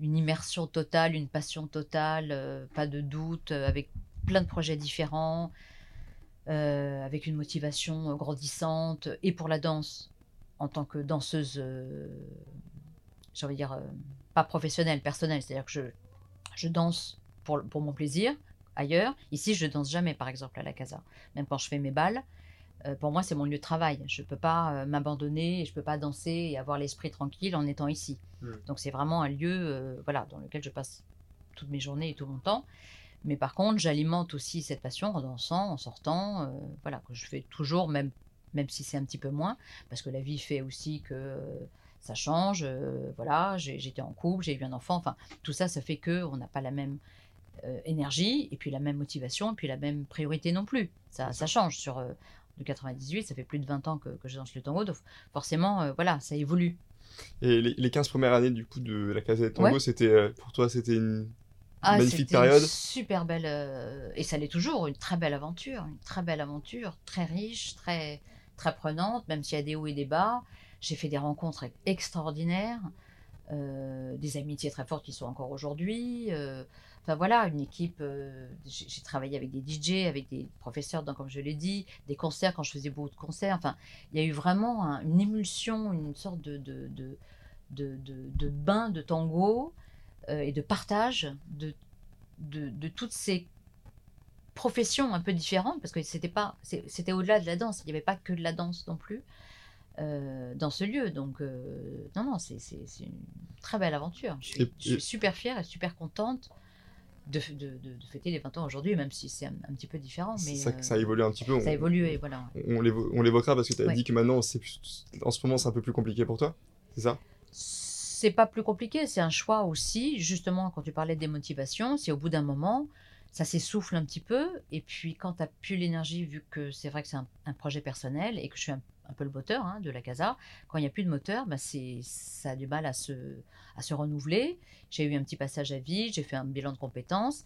une immersion totale, une passion totale, euh, pas de doute, euh, avec plein de projets différents, euh, avec une motivation grandissante, et pour la danse, en tant que danseuse, j'ai envie dire, pas professionnelle, personnelle, c'est-à-dire que je, je danse pour, pour mon plaisir ailleurs. Ici, je danse jamais, par exemple, à la casa. Même quand je fais mes balles, pour moi, c'est mon lieu de travail. Je ne peux pas euh, m'abandonner, je ne peux pas danser et avoir l'esprit tranquille en étant ici. Hmm. Donc c'est vraiment un lieu euh, voilà, dans lequel je passe toutes mes journées et tout mon temps. Mais par contre, j'alimente aussi cette passion en dansant, en sortant, voilà, que je fais toujours, même, même si c'est un petit peu moins, parce que la vie fait aussi que ça change. voilà, j'étais en couple, j'ai eu un enfant, enfin, tout ça, ça fait qu'on n'a pas la même énergie, et puis la même motivation, et puis la même priorité non plus. Ça, ça change sur de 98, ça fait plus de 20 ans que, je danse le tango, donc forcément, euh, voilà, ça évolue. Et les, 15 premières années du coup de la Casa de Tango, c'était euh, pour toi, c'était une ah, magnifique période une super belle, euh, et ça l'est toujours, une très belle aventure, une très belle aventure, très riche, très, très prenante, même s'il y a des hauts et des bas. J'ai fait des rencontres extraordinaires, des amitiés très fortes qui sont encore aujourd'hui. Enfin voilà, une équipe, euh, j'ai travaillé avec des DJ, avec des professeurs, donc, comme je l'ai dit, des concerts quand je faisais beaucoup de concerts. Enfin, il y a eu vraiment une émulsion, une sorte de, de, de, de bain de tango euh, et de partage de, de, toutes ces professions un peu différentes, parce que c'était pas, c'était au-delà de la danse, il n'y avait pas que de la danse non plus. Euh, dans ce lieu. Donc, non, non, c'est une très belle aventure. Je suis, je suis, super fière et super contente de, fêter les 20 ans aujourd'hui, même si c'est un, petit peu différent. Mais ça, ça, a évolué un petit peu. Ça a évolué, voilà. On, l'évoquera parce que tu as dit que maintenant, en ce moment, c'est un peu plus compliqué pour toi, c'est ça? C'est pas plus compliqué, c'est un choix aussi. Justement, quand tu parlais des motivations, c'est au bout d'un moment, ça s'essouffle un petit peu. Et puis, quand tu n'as plus l'énergie, vu que c'est vrai que c'est un, un, projet personnel et que je suis un un peu le moteur hein, de la casa. Quand il n'y a plus de moteur, bah, ça a du mal à se, à se renouveler. J'ai eu un petit passage à vide, j'ai fait un bilan de compétences.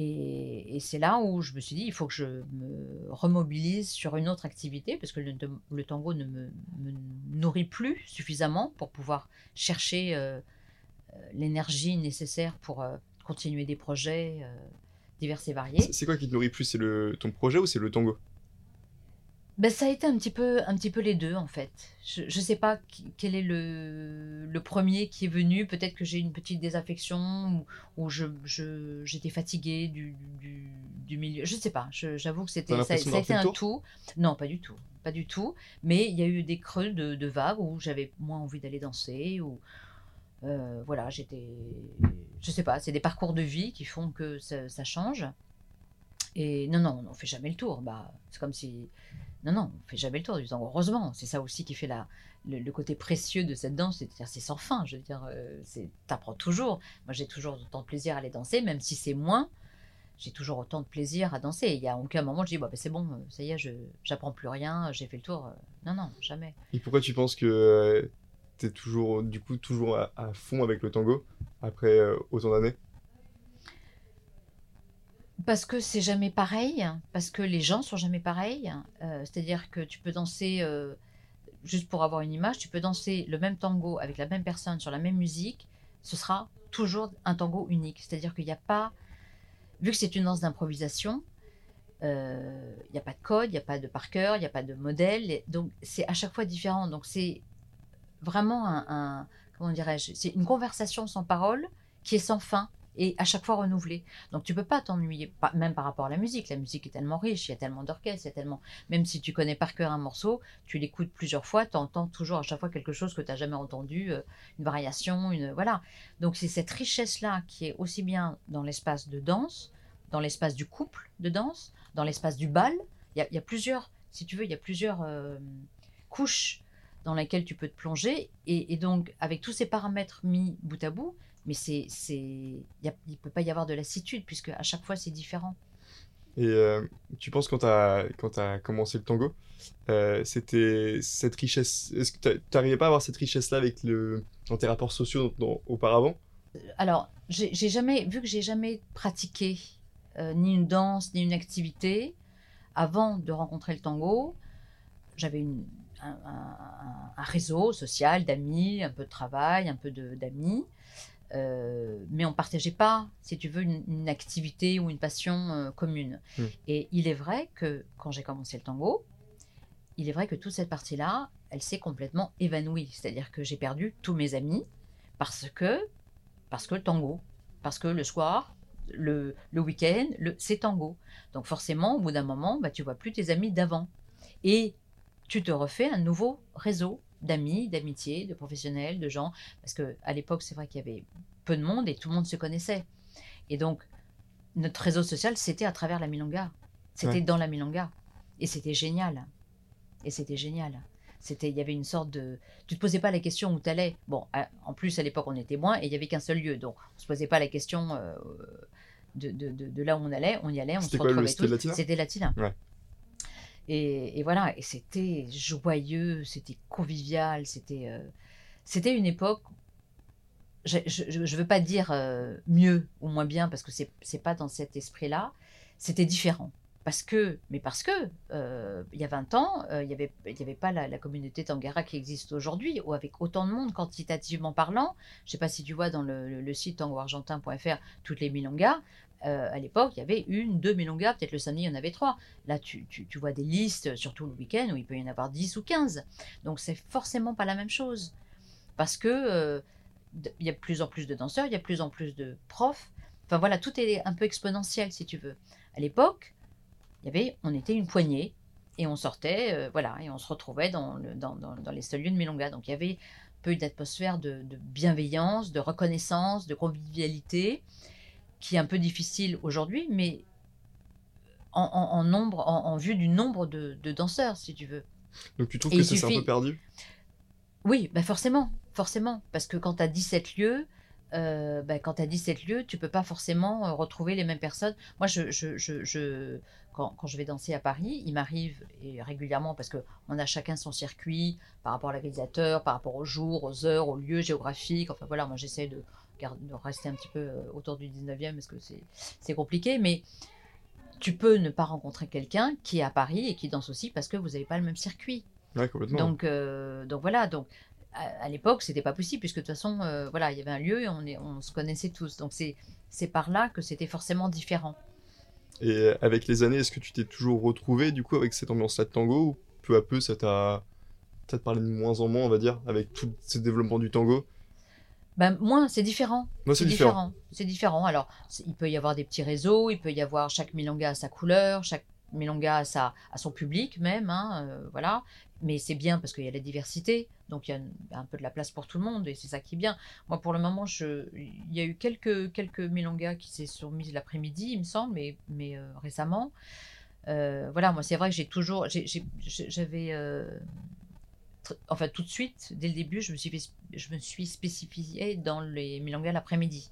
Et, c'est là où je me suis dit, il faut que je me remobilise sur une autre activité, parce que le, tango ne me, nourrit plus suffisamment pour pouvoir chercher euh, euh, l'énergie nécessaire pour euh, continuer des projets divers et variés. C'est quoi qui te nourrit plus? C'est ton projet ou c'est le tango? Ben, ça a été un petit peu, un petit peu les deux en fait. Je ne sais pas quel est le, le, premier qui est venu. Peut-être que j'ai une petite désaffection ou, ou je, j'étais fatiguée du, du, du, milieu. Je ne sais pas. j'avoue que c'était, ça, a été un tout. Non, pas du tout. Pas du tout. Mais il y a eu des creux de, de vagues où j'avais moins envie d'aller danser. Ou, euh, voilà, j'étais. Je sais pas. C'est des parcours de vie qui font que ça, ça change. Et non, non, on ne fait jamais le tour. Bah, c'est comme si. Non, non, on fait jamais le tour du tango. Heureusement, c'est ça aussi qui fait le, côté précieux de cette danse. C'est-à-dire, c'est sans fin. Je veux dire, euh, t'apprends toujours. Moi, j'ai toujours autant de plaisir à aller danser, même si c'est moins. J'ai toujours autant de plaisir à danser. Il y a aucun moment, je dis, bah, bah, c'est bon, ça y est, je j'apprends plus rien, j'ai fait le tour. Non, non, jamais. Et pourquoi tu penses que euh, tu es toujours, du coup, toujours à, fond avec le tango après euh, autant d'années? Parce que c'est jamais pareil, parce que les gens sont jamais pareils. Euh, c'est-à-dire que tu peux danser, euh, juste pour avoir une image, tu peux danser le même tango avec la même personne sur la même musique, ce sera toujours un tango unique. C'est-à-dire qu'il n'y a pas, vu que c'est une danse d'improvisation, euh, il n'y a pas de code, il n'y a pas de par cœur, il n'y a pas de modèle, donc c'est à chaque fois différent. Donc c'est vraiment un, un comment dirais-je, c'est une conversation sans parole qui est sans fin et à chaque fois renouvelé. Donc tu peux pas t'ennuyer, même par rapport à la musique. La musique est tellement riche, il y a tellement d'orchestres, il y a tellement. Même si tu connais par cœur un morceau, tu l'écoutes plusieurs fois, tu entends toujours à chaque fois quelque chose que tu n'as jamais entendu, euh, une variation, une voilà. Donc c'est cette richesse là qui est aussi bien dans l'espace de danse, dans l'espace du couple de danse, dans l'espace du bal. Il y, a, plusieurs, si tu veux, il y a plusieurs euh, couches dans lesquelles tu peux te plonger. Et, donc, avec tous ces paramètres mis bout à bout, mais c'est, c'est, il ne peut pas y avoir de lassitude puisque à chaque fois c'est différent. Et euh, tu penses quand tu as, quand as commencé le tango, euh, c'était cette richesse, est-ce que tu n'arrivais pas à avoir cette richesse-là avec le, dans tes rapports sociaux auparavant? Alors, j'ai, jamais, vu que j'ai jamais pratiqué euh, ni une danse, ni une activité, avant de rencontrer le tango, j'avais une, un, un, réseau social d'amis, un peu de travail, un peu d'amis. Euh, mais on partageait pas, si tu veux, une, activité ou une passion euh, commune. Hmm. Et il est vrai que quand j'ai commencé le tango, il est vrai que toute cette partie-là, elle s'est complètement évanouie. C'est-à-dire que j'ai perdu tous mes amis parce que, parce que le tango, parce que le soir, le, le week-end, c'est tango. Donc forcément, au bout d'un moment, bah, tu vois plus tes amis d'avant. Et tu te refais un nouveau réseau d'amis, d'amitié, de professionnels, de gens. Parce qu'à l'époque, c'est vrai qu'il y avait peu de monde et tout le monde se connaissait. Et donc, notre réseau social, c'était à travers la Milonga. C'était dans la Milonga. Et c'était génial. Et c'était génial. C'était, il y avait une sorte de, tu te posais pas la question où tu allais. Bon, en plus à l'époque on était moins et il y avait qu'un seul lieu, donc on se posait pas la question euh, de, de, de, là où on allait. On y allait, on se retrouvait tous. C'était latin. Ouais. Et, voilà, et c'était joyeux, c'était convivial, c'était euh, une époque. Je ne veux pas dire euh, mieux ou moins bien parce que c'est n'est pas dans cet esprit-là. C'était différent. Parce que, mais parce que, euh, il y a 20 ans, il n'y avait, y avait pas la, communauté Tangara qui existe aujourd'hui, ou avec autant de monde quantitativement parlant. Je ne sais pas si tu vois dans le, le site tangoargentin.fr toutes les milongas. Euh, à l'époque, il y avait une, deux milongas, peut-être le samedi, il y en avait trois. Là, tu, vois des listes, surtout le week-end, où il peut y en avoir 10 ou 15. Donc, c'est forcément pas la même chose. Parce que euh, il y a de plus en plus de danseurs, il y a de plus en plus de profs. Enfin, voilà, tout est un peu exponentiel, si tu veux. À l'époque, il y avait, on était une poignée, et on sortait, euh, voilà, et on se retrouvait dans, les seuls lieux de milonga. Donc, il y avait peu d'atmosphère de bienveillance, de reconnaissance, de convivialité qui est un peu difficile aujourd'hui, mais en, nombre, en, vue du nombre de, danseurs, si tu veux. Donc tu trouves que c'est un peu perdu? Oui, bah forcément, forcément, parce que quand tu as 17 lieux, euh, bah, quand tu as 17 lieux, tu peux pas forcément euh, retrouver les mêmes personnes. Moi, je, je, je, quand, quand, je vais danser à Paris, il m'arrive régulièrement, parce qu'on a chacun son circuit par rapport à l'organisateur, par rapport aux jours, aux heures, aux lieux géographiques. Enfin voilà, moi j'essaie de de rester un petit peu euh, autour du 19e parce que c'est compliqué, mais tu peux ne pas rencontrer quelqu'un qui est à Paris et qui danse aussi parce que vous n'avez pas le même circuit. complètement. Donc, euh, donc voilà, donc à, l'époque, c'était pas possible puisque de toute façon, euh, voilà, il y avait un lieu et on, est, on se connaissait tous. Donc c'est par là que c'était forcément différent. Et avec les années, est-ce que tu t'es toujours retrouvé du coup avec cette ambiance-là de tango ou peu à peu ça t'a peut-être parlé de moins en moins, on va dire, avec tout ce développement du tango? Ben, moins, c'est différent. c'est différent. C'est différent. Alors, il peut y avoir des petits réseaux, il peut y avoir chaque milonga à sa couleur, chaque milonga à, sa, à son public même, hein, voilà. Mais c'est bien parce qu'il y a la diversité, donc il y a un peu de la place pour tout le monde et c'est ça qui est bien. Moi, pour le moment, je, il y a eu quelques, quelques milongas qui s'est mis l'après-midi, il me semble, mais, mais récemment. voilà, moi, c'est vrai que j'ai toujours. J'avais enfin tout de suite, dès le début, je me suis, je me suis spécifiée dans les milongas l'après-midi.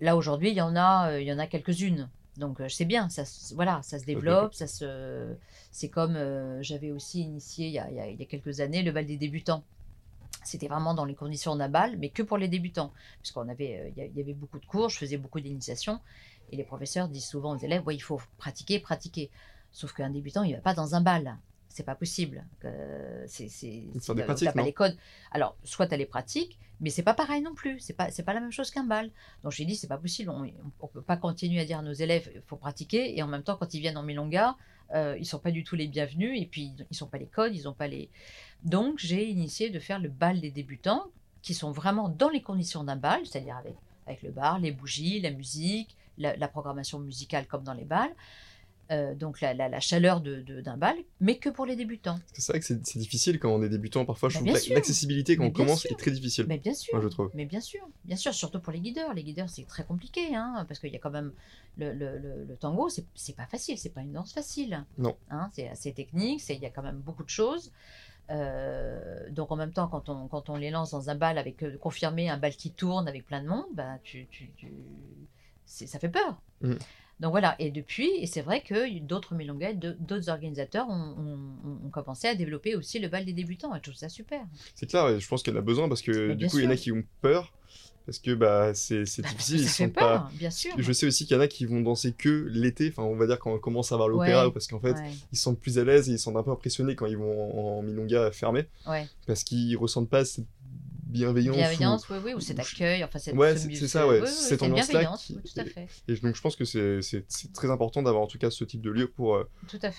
Là aujourd'hui, il y en a, euh, il y en a quelques-unes. Donc euh, je sais bien, ça, voilà, ça se développe, ça se, c'est comme euh, j'avais aussi initié il y, a, il y, a, quelques années le bal des débutants. C'était vraiment dans les conditions d'un bal, mais que pour les débutants, parce qu'on avait, il y avait beaucoup de cours, je faisais beaucoup d'initiations, et les professeurs disent souvent aux élèves, ouais, il faut pratiquer, pratiquer. Sauf qu'un débutant, il ne va pas dans un bal c'est pas possible. C'est, c'est, pas les codes. Alors, soit tu as les pratiques, mais c'est pas pareil non plus. C'est pas, c'est pas la même chose qu'un bal. Donc j'ai dit, c'est pas possible. On, on peut pas continuer à dire à nos élèves, il faut pratiquer, et en même temps, quand ils viennent en Milonga, euh, ils sont pas du tout les bienvenus, et puis ils sont pas les codes, ils ont pas les. Donc j'ai initié de faire le bal des débutants, qui sont vraiment dans les conditions d'un bal, c'est-à-dire avec, avec le bar, les bougies, la musique, la, la programmation musicale comme dans les bals. Euh, donc la, la, chaleur d'un de, d'un bal, mais que pour les débutants. C'est vrai que c'est difficile quand on est débutant. Parfois, je trouve que l'accessibilité quand on commence est très difficile. Mais bien sûr, je trouve. Mais bien sûr, bien sûr, surtout pour les guideurs. Les guideurs, c'est très compliqué, hein, parce qu'il y a quand même le, le, le, tango, c'est pas facile, c'est pas une danse facile. Non. Hein, c'est assez technique, il y a quand même beaucoup de choses. Euh, donc en même temps, quand on, quand on les lance dans un bal avec euh, confirmé un bal qui tourne avec plein de monde, bah, tu, tu, tu ça fait peur. Mm. Donc voilà, et depuis, et c'est vrai que d'autres milongas, d'autres organisateurs ont, commencé à développer aussi le bal des débutants, et je trouve ça super. C'est clair, je pense qu'il y en a besoin parce que du coup, il y en a qui ont peur. Parce que bah, c'est bah, difficile, ils sont pas. Bien sûr. Je sais aussi qu'il y en a qui vont danser que l'été, enfin on va dire quand on commence à voir l'opéra, parce qu'en fait ils se sentent plus à l'aise et ils sont un peu impressionnés quand ils vont en, milonga fermé, parce qu'ils ressentent pas cette bienveillance. Bienveillance, ou... oui, oui, ou cet accueil, enfin cette Ouais, c'est ça, ouais, cette ambiance-là. Tout à fait. Et, donc je pense que c'est très important d'avoir en tout cas ce type de lieu pour, euh,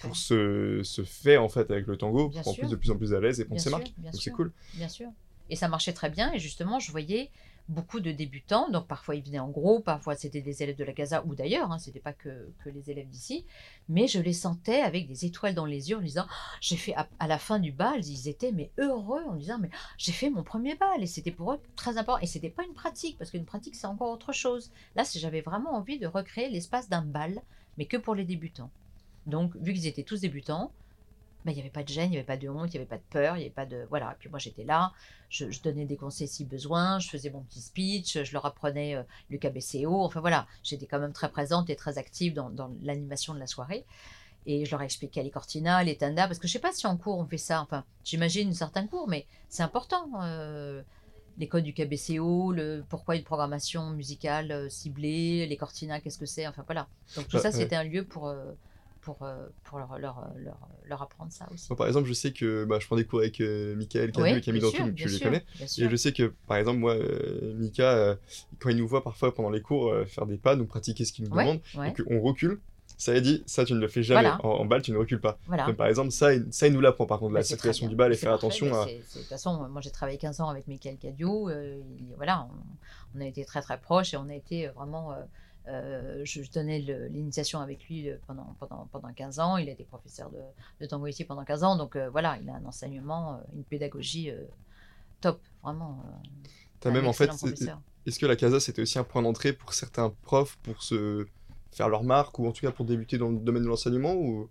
pour se, se, faire en fait avec le tango, pour en plus de plus en plus à l'aise et prendre ses marques. Donc c'est cool. Bien sûr. Et ça marchait très bien, et justement, je voyais beaucoup de débutants. Donc parfois ils venaient en gros, parfois c'était des élèves de la Casa ou d'ailleurs, hein, c'était pas que, que, les élèves d'ici. Mais je les sentais avec des étoiles dans les yeux en disant «Ah, j'ai fait à, la fin du bal, ils étaient mais heureux en disant mais j'ai fait mon premier bal et c'était pour eux très important. Et c'était pas une pratique parce qu'une pratique c'est encore autre chose. Là j'avais vraiment envie de recréer l'espace d'un bal, mais que pour les débutants. Donc vu qu'ils étaient tous débutants, il n'y avait pas de gêne, il n'y avait pas de honte, il n'y avait pas de peur, il n'y avait pas de... Voilà, puis moi j'étais là, je, donnais des conseils si besoin, je faisais mon petit speech, je leur apprenais euh, le KBCO, enfin voilà, j'étais quand même très présente et très active dans, l'animation de la soirée. Et je leur expliquais les cortinas, les tandas, parce que je ne sais pas si en cours on fait ça, enfin j'imagine certains cours, mais c'est important. Euh, les codes du KBCO, le, pourquoi une programmation musicale euh, ciblée, les cortinas, qu'est-ce que c'est, enfin voilà. Donc tout ça c'était un lieu pour pour, euh, pour leur, leur, leur, apprendre ça aussi. par exemple, je sais que bah, je prends des cours avec euh, Michael Cadu et Camille Dantoul, tu les connais. Et je sais que, par exemple, moi, euh, Mika, euh, quand il nous voit parfois pendant les cours faire des pas, nous pratiquer ce qu'il nous demande, et qu'on recule, ça a dit, ça tu ne le fais jamais. En, balle, tu ne recules pas. par exemple, ça, ça il nous l'apprend par contre, la circulation du bal et faire attention à. De toute façon, moi j'ai travaillé 15 ans avec Michael Cadio, voilà, on, on, a été très très proches et on a été vraiment euh, je, donnais l'initiation avec lui pendant, pendant, pendant 15 ans. Il a été professeur de, de tango ici pendant 15 ans. Donc euh, voilà, il a un enseignement, euh, une pédagogie top, vraiment. As même en fait, est-ce que la casa c'était aussi un point d'entrée pour certains profs pour se faire leur marque ou en tout cas pour débuter dans le domaine de l'enseignement ou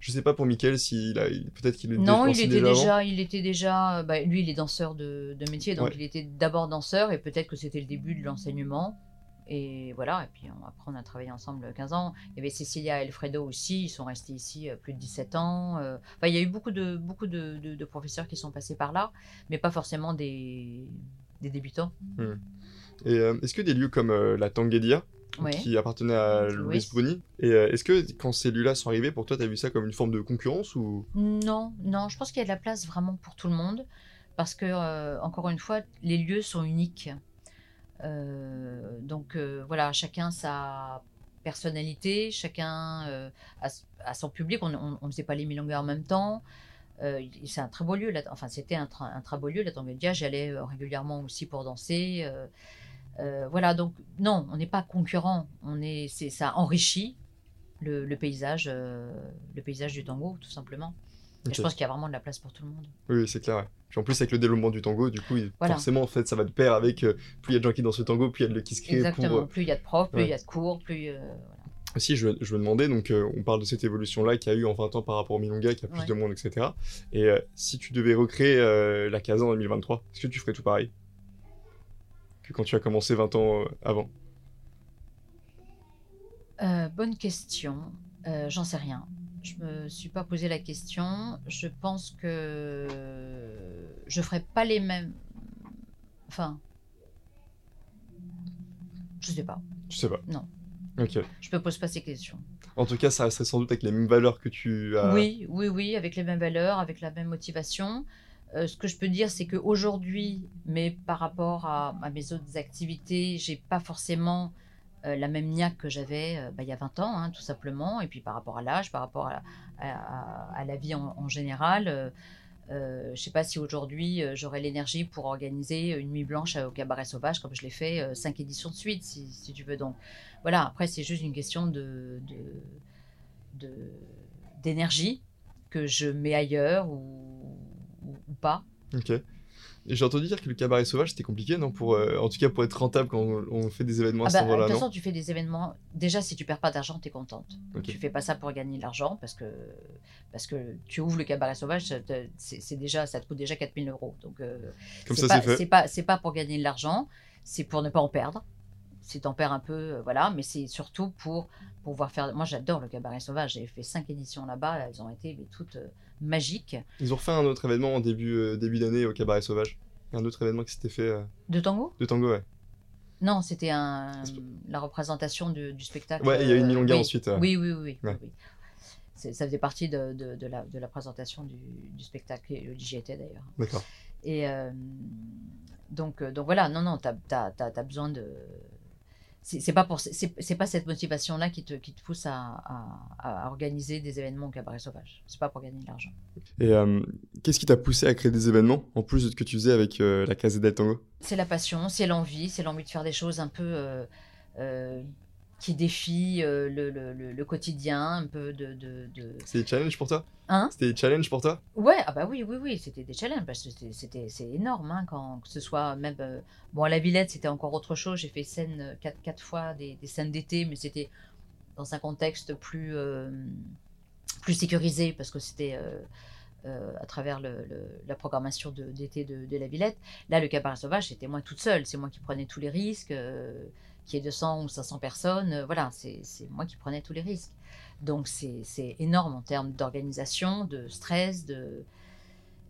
je sais pas pour Mickaël s'il a peut-être qu'il non il était déjà, il était déjà bah, lui il est danseur de, de métier donc il était d'abord danseur et peut-être que c'était le début de l'enseignement et voilà, et puis après on a travaillé ensemble 15 ans. Il y avait Cecilia et Alfredo aussi, ils sont restés ici euh, plus de 17 ans. Euh. Enfin, il y a eu beaucoup de, beaucoup de, de, professeurs qui sont passés par là, mais pas forcément des, des débutants. Hmm. Et euh, est-ce que des lieux comme la Tanguedia, qui appartenait à Louis Bruni, et est-ce que quand ces lieux-là sont arrivés, pour toi, tu as vu ça comme une forme de concurrence ou? Non, non, je pense qu'il y a de la place vraiment pour tout le monde, parce que, encore une fois, les lieux sont uniques. Euh, donc euh, voilà, chacun sa personnalité, chacun euh, a, son public. On ne faisait pas les milongas en même temps. c'est un très beau lieu, enfin c'était un, très beau lieu, la Tanguedia. J'allais régulièrement aussi pour danser. voilà, donc non, on n'est pas concurrent. On est, ça enrichit le, paysage, le paysage du tango, tout simplement. Je pense qu'il y a vraiment de la place pour tout le monde. Oui, c'est clair. Puis en plus, avec le développement du tango, du coup, forcément, en fait, ça va de pair avec plus il y a de gens qui dansent le tango, plus il y a de qui se crée. Exactement. Plus il y a de profs, plus il y a de cours, plus. Si, je, je me demandais, donc on parle de cette évolution-là qu'il y a eu en 20 ans par rapport au Milonga, qui a plus de monde, etc. Et si tu devais recréer la Casa en 2023, est-ce que tu ferais tout pareil que quand tu as commencé 20 ans avant? Euh, bonne question. Euh, j'en sais rien. Je me suis pas posé la question. Je pense que je ferai pas les mêmes. Enfin, je sais pas. Tu sais pas. Non. Ok. Je me pose pas ces questions. En tout cas, ça resterait sans doute avec les mêmes valeurs que tu as. Oui, oui, oui, avec les mêmes valeurs, avec la même motivation. Euh, ce que je peux dire, c'est qu'aujourd'hui, mais par rapport à, à, mes autres activités, j'ai pas forcément euh, la même niaque que j'avais euh, bah, il y a 20 ans, hein, tout simplement. Et puis par rapport à l'âge, par rapport à, la vie en, général. Euh, je ne sais pas si aujourd'hui j'aurais l'énergie pour organiser une nuit blanche au cabaret sauvage comme je l'ai fait cinq éditions de suite, si, tu veux. Donc voilà, après c'est juste une question de, d'énergie que je mets ailleurs ou, ou pas. Ok. J'ai entendu dire que le cabaret sauvage c'était compliqué, non pour, euh, En tout cas pour être rentable quand on, fait des événements à ah ce moment-là. Bah, de toute façon, tu fais des événements. Déjà, si tu perds pas d'argent, tu es contente. Tu fais pas ça pour gagner de l'argent parce que, parce que tu ouvres le cabaret sauvage, c'est déjà, ça te coûte déjà 4000 euros. Donc, euh, Comme ça, c'est fait. C'est pas, pas pour gagner de l'argent, c'est pour ne pas en perdre. Si tu en perds un peu, euh, voilà, mais c'est surtout pour pouvoir faire. Moi, j'adore le cabaret sauvage. J'ai fait cinq éditions là-bas, elles ont été toutes magiques. Ils ont refait un autre événement en début, début d'année au cabaret sauvage un autre événement qui s'était fait. Euh, de tango? De tango, ouais. Non, c'était un... la représentation du, spectacle. Ouais, il y a eu une milonga ensuite. Oui, oui, oui. oui, Ça faisait partie de, de, la, de la, présentation du, du spectacle. J'y étais d'ailleurs. D'accord. Et euh, donc, euh, donc voilà, non, non, tu as, as, besoin de c'est pas pour c'est pas cette motivation là qui te, qui te pousse à, à, organiser des événements au cabaret sauvage. C'est pas pour gagner de l'argent. Et euh, qu'est-ce qui t'a poussé à créer des événements en plus de ce que tu faisais avec euh, la Casa del Tango? C'est la passion c'est l'envie c'est l'envie de faire des choses un peu euh, qui défie euh, le, le, le, quotidien, un peu de. de, de... C'était des challenges pour toi? Hein? C'était des challenges pour toi? Ouais, ah bah oui, oui, oui, c'était des challenges parce que c'était c'est énorme hein, quand que ce soit même euh, bon à la Villette c'était encore autre chose. J'ai fait scène euh, quatre, quatre fois des, des scènes d'été, mais c'était dans un contexte plus plus sécurisé parce que c'était à travers le, la programmation d'été de, de, la Villette. Là, le cabaret sauvage, c'était moi toute seule. C'est moi qui prenais tous les risques qui est 200 ou 500 personnes, euh, voilà, c'est moi qui prenais tous les risques. Donc c'est énorme en termes d'organisation, de stress, de...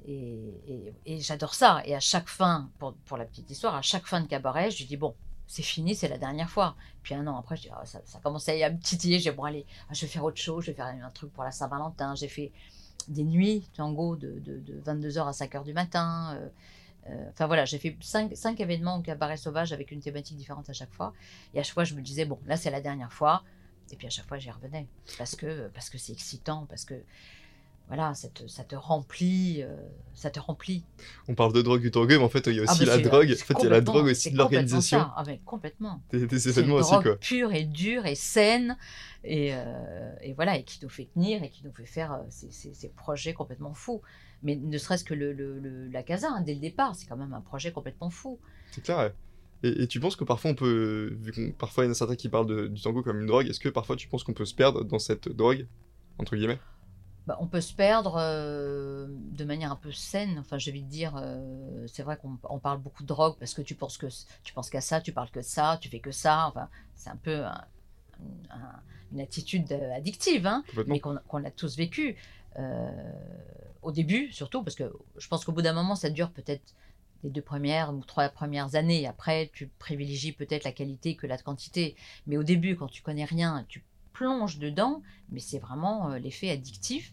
Et, et, j'adore ça. Et à chaque fin, pour, pour, la petite histoire, à chaque fin de cabaret, je dis, bon, c'est fini, c'est la dernière fois. Puis un an après, je dis, ah, ça, ça commençait à me titiller, dis, bon, allez, je vais faire autre chose, je vais faire un truc pour la Saint-Valentin. J'ai fait des nuits tango de, de, de 22h à 5h du matin. Euh, enfin voilà, j'ai fait cinq, cinq, événements au cabaret sauvage avec une thématique différente à chaque fois. Et à chaque fois, je me disais, bon, là, c'est la dernière fois. Et puis à chaque fois, j'y revenais. Parce que parce que c'est excitant, parce que voilà, ça te, ça te remplit, euh, ça te remplit. On parle de drogue du mais en fait, il y a ah, aussi la drogue. En fait, il y a la drogue aussi de l'organisation. Ah mais complètement. Des, événements aussi, quoi. Pure et dure et saine, et, euh, et, voilà, et qui nous fait tenir et qui nous fait faire ces, ces, ces projets complètement fous mais ne serait-ce que le, la casa, hein, dès le départ, c'est quand même un projet complètement fou. C'est clair. Et, tu penses que parfois on peut, vu parfois il y en a certains qui parlent du tango comme une drogue, est-ce que parfois tu penses qu'on peut se perdre dans cette drogue, entre guillemets? Bah, on peut se perdre euh, de manière un peu saine. Enfin, je vais te dire, euh, c'est vrai qu'on parle beaucoup de drogue parce que tu penses que tu penses qu'à ça, tu parles que de ça, tu fais que ça. Enfin, c'est un peu une attitude addictive, hein, mais qu'on a tous vécu. Euh, au début, surtout, parce que je pense qu'au bout d'un moment, ça dure peut-être les deux premières ou trois premières années. Après, tu privilégies peut-être la qualité que la quantité. Mais au début, quand tu connais rien, tu plonges dedans, mais c'est vraiment euh, l'effet addictif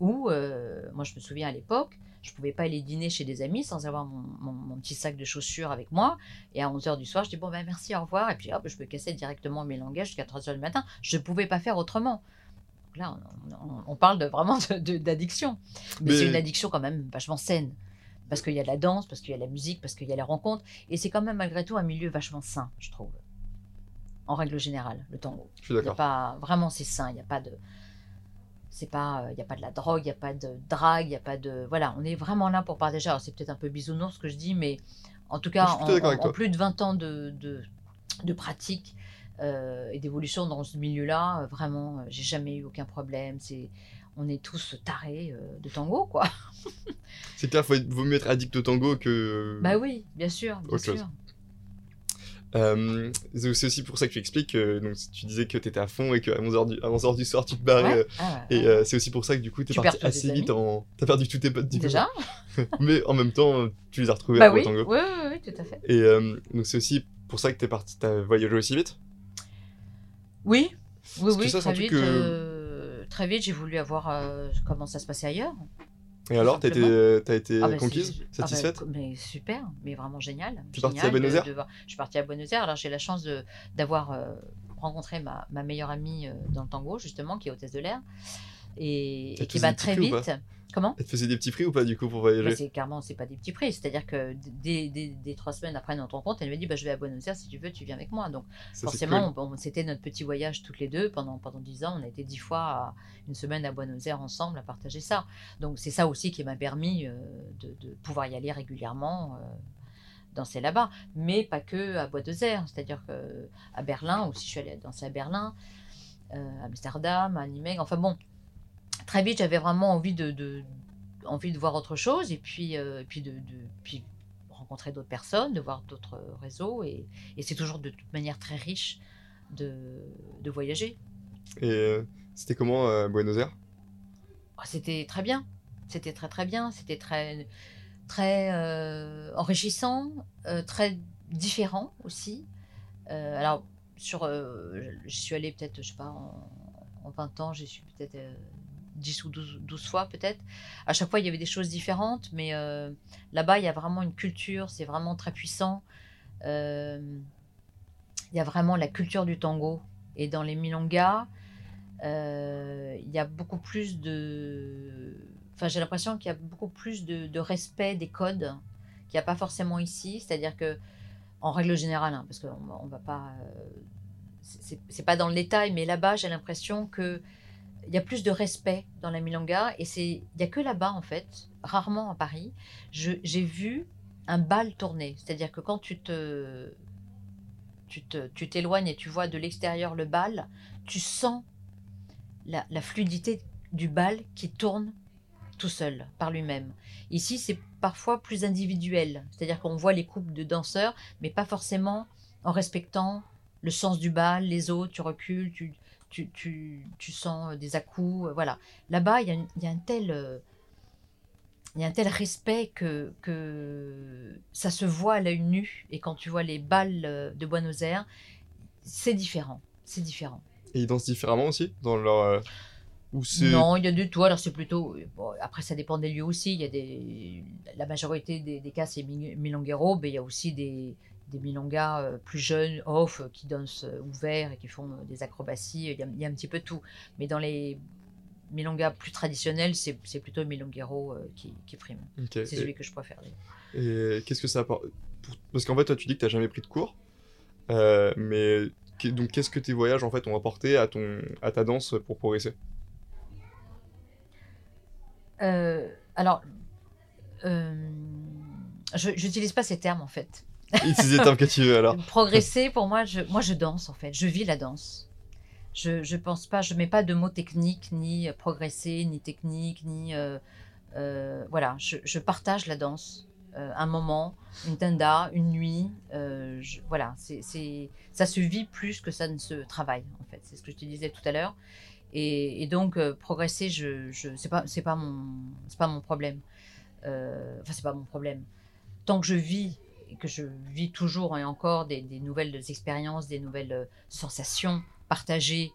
où, euh, moi je me souviens à l'époque, je pouvais pas aller dîner chez des amis sans avoir mon, petit sac de chaussures avec moi. Et à 11h du soir, je dis bon ben merci, au revoir. Et puis hop, je me cassais directement mes langages jusqu'à 3h du matin. Je ne pouvais pas faire autrement là, on, parle de, vraiment d'addiction. Mais, c'est une addiction quand même vachement saine. Parce qu'il y a la danse, parce qu'il y a la musique, parce qu'il y a la rencontre. Et c'est quand même malgré tout un milieu vachement sain, je trouve. en règle générale, le tango. Je suis d'accord. pas, vraiment, c'est sain. Il n'y a pas de. C'est pas, euh, il y a pas de la drogue, il n'y a pas de drague, il n'y a pas de. Voilà, on est vraiment là pour partager. Alors, c'est peut-être un peu bisounours ce que je dis, mais en tout cas, en, plus de 20 ans de, de, de pratique euh, et d'évolution dans ce milieu-là, euh, vraiment, euh, j'ai jamais eu aucun problème. C'est, on est tous tarés de tango, quoi. C'est clair, être- vaut mieux être addict au tango que. Bah oui, bien sûr, bien chose. sûr. Euh, c'est aussi pour ça que tu expliques que donc, tu disais que tu étais à fond et qu'à 11h du, à 11h du soir tu te barrais. Ouais. euh, Ah, Et c'est aussi pour ça que du coup tu es Tu parti assez vite en. T'as perdu tous tes potes du. Déjà Mais en même temps, tu les as retrouvés Bah au oui, tango. oui, oui, oui, tout à fait. Et donc c'est aussi pour ça que t'es parti, t'as voyagé aussi vite? Oui, oui, Parce que oui, ça, très vite. que- euh, très vite, j'ai voulu avoir euh, comment ça se passait ailleurs. Et alors, t'as été, simplement. t'as été Ah bah, conquise, ah bah, satisfaite mais super, mais vraiment génial. T'es partie Génial à Buenos Aires de Je suis partie à Buenos Aires. Alors j'ai la chance d'avoir euh, rencontré ma, ma meilleure amie euh, dans le tango, justement, qui est hôtesse de l'air. Et, et qui petits très vite. Comment Elle te faisait des petits prix ou pas du coup pour bah, voyager c'est carrément, c'est pas des petits prix. C'est-à-dire que dès, dès- dès trois semaines après notre rencontre, elle me dit bah, Je vais à Buenos Aires, si tu veux, tu viens avec moi. Donc Ça, forcément, cool. c'était notre petit voyage toutes les deux pendant pendant dix ans. On a été dix fois à une semaine à Buenos Aires ensemble à partager ça. Donc c'est ça aussi qui m'a permis euh, de, de pouvoir y aller régulièrement. euh, danser là-bas, mais pas que à Buenos Aires, c'est-à-dire que à Berlin aussi, je suis allée danser à Berlin, euh, à Amsterdam, à Nîmes. Enfin bon, très vite, j'avais vraiment envie de, de- envie de voir autre chose et puis euh, et puis de, de- puis rencontrer d'autres personnes, de voir d'autres euh, réseaux et, et c'est toujours de toute manière très riche de, de voyager. Et euh, c'était comment euh, Buenos Aires? Ah, C'était très bien, c'était très très bien, c'était très très euh, enrichissant, euh, très différent aussi. Euh, alors sur, euh, je suis allée peut-être, je sais pas, en, en 20 ans, j'y suis peut-être euh, 10 ou 12, 12 fois peut-être. À chaque fois, il y avait des choses différentes, mais euh, là-bas, il y a vraiment une culture, c'est vraiment très puissant. Euh, il y a vraiment la culture du tango. Et dans les milongas, euh, il y a beaucoup plus de... Enfin, j'ai l'impression qu'il y a beaucoup plus de, respect des codes qu'il n'y a pas forcément ici. C'est-à-dire que, en règle générale, hein, parce qu'on on va pas... c'est pas dans le détail, mais là-bas, j'ai l'impression que il y a plus de respect dans la milonga et c'est il y a que là-bas en fait, rarement à Paris, j'ai vu un bal tourner. C'est-à-dire que quand tu te tu t'éloignes et tu vois de l'extérieur le bal, tu sens la, la fluidité du bal qui tourne tout seul, par lui-même. Ici, c'est parfois plus individuel, c'est-à-dire qu'on voit les couples de danseurs, mais pas forcément en respectant le sens du bal, les autres, tu recules, tu, tu, tu, tu sens des à-coups, euh, voilà. Là-bas, il y, a il y a un tel... euh, il y a un tel respect que, que ça se voit à l'œil nu. Et quand tu vois les balles euh, de Buenos Aires, c'est différent. C'est différent. Et ils dansent différemment aussi dans leur. euh, Ou. Non, il y a du tout. Alors c'est plutôt. bon, après, ça dépend des lieux aussi. Il y a des. La majorité des, des cas, c'est mi- milonguero, mais il y a aussi des, des milongas euh, plus jeunes, off, euh, qui dansent euh, ouverts et qui font des acrobaties. Il y, a, il y a un petit peu tout. Mais dans les milongas plus traditionnels, c'est plutôt le milonguero qui, qui prime. C'est celui que je préfère. et qu'est-ce que ça apporte Parce qu'en fait, toi, tu dis que t'as jamais pris de cours. Euh, mais donc, qu'est-ce que tes voyages en fait ont apporté à ton à ta danse pour progresser? Euh, alors, euh, je n'utilise pas ces termes en fait. Utilise les termes que tu veux alors. Progresser, pour moi, je, moi, je danse en fait. Je vis la danse. Je, je pense pas, je mets pas de mots techniques, ni euh, progresser, ni technique, ni. euh, euh, voilà, je, je partage la danse. Un moment, une tenda, une nuit. voilà, c'est, ça se vit plus que ça ne se travaille en fait. C'est ce que je te disais tout à l'heure. Et, donc, progresser, je, je, c'est pas, pas mon, pas mon problème. Enfin, c'est pas mon problème. Tant que je vis et que je vis toujours et encore des, des nouvelles expériences, des nouvelles euh, sensations partagées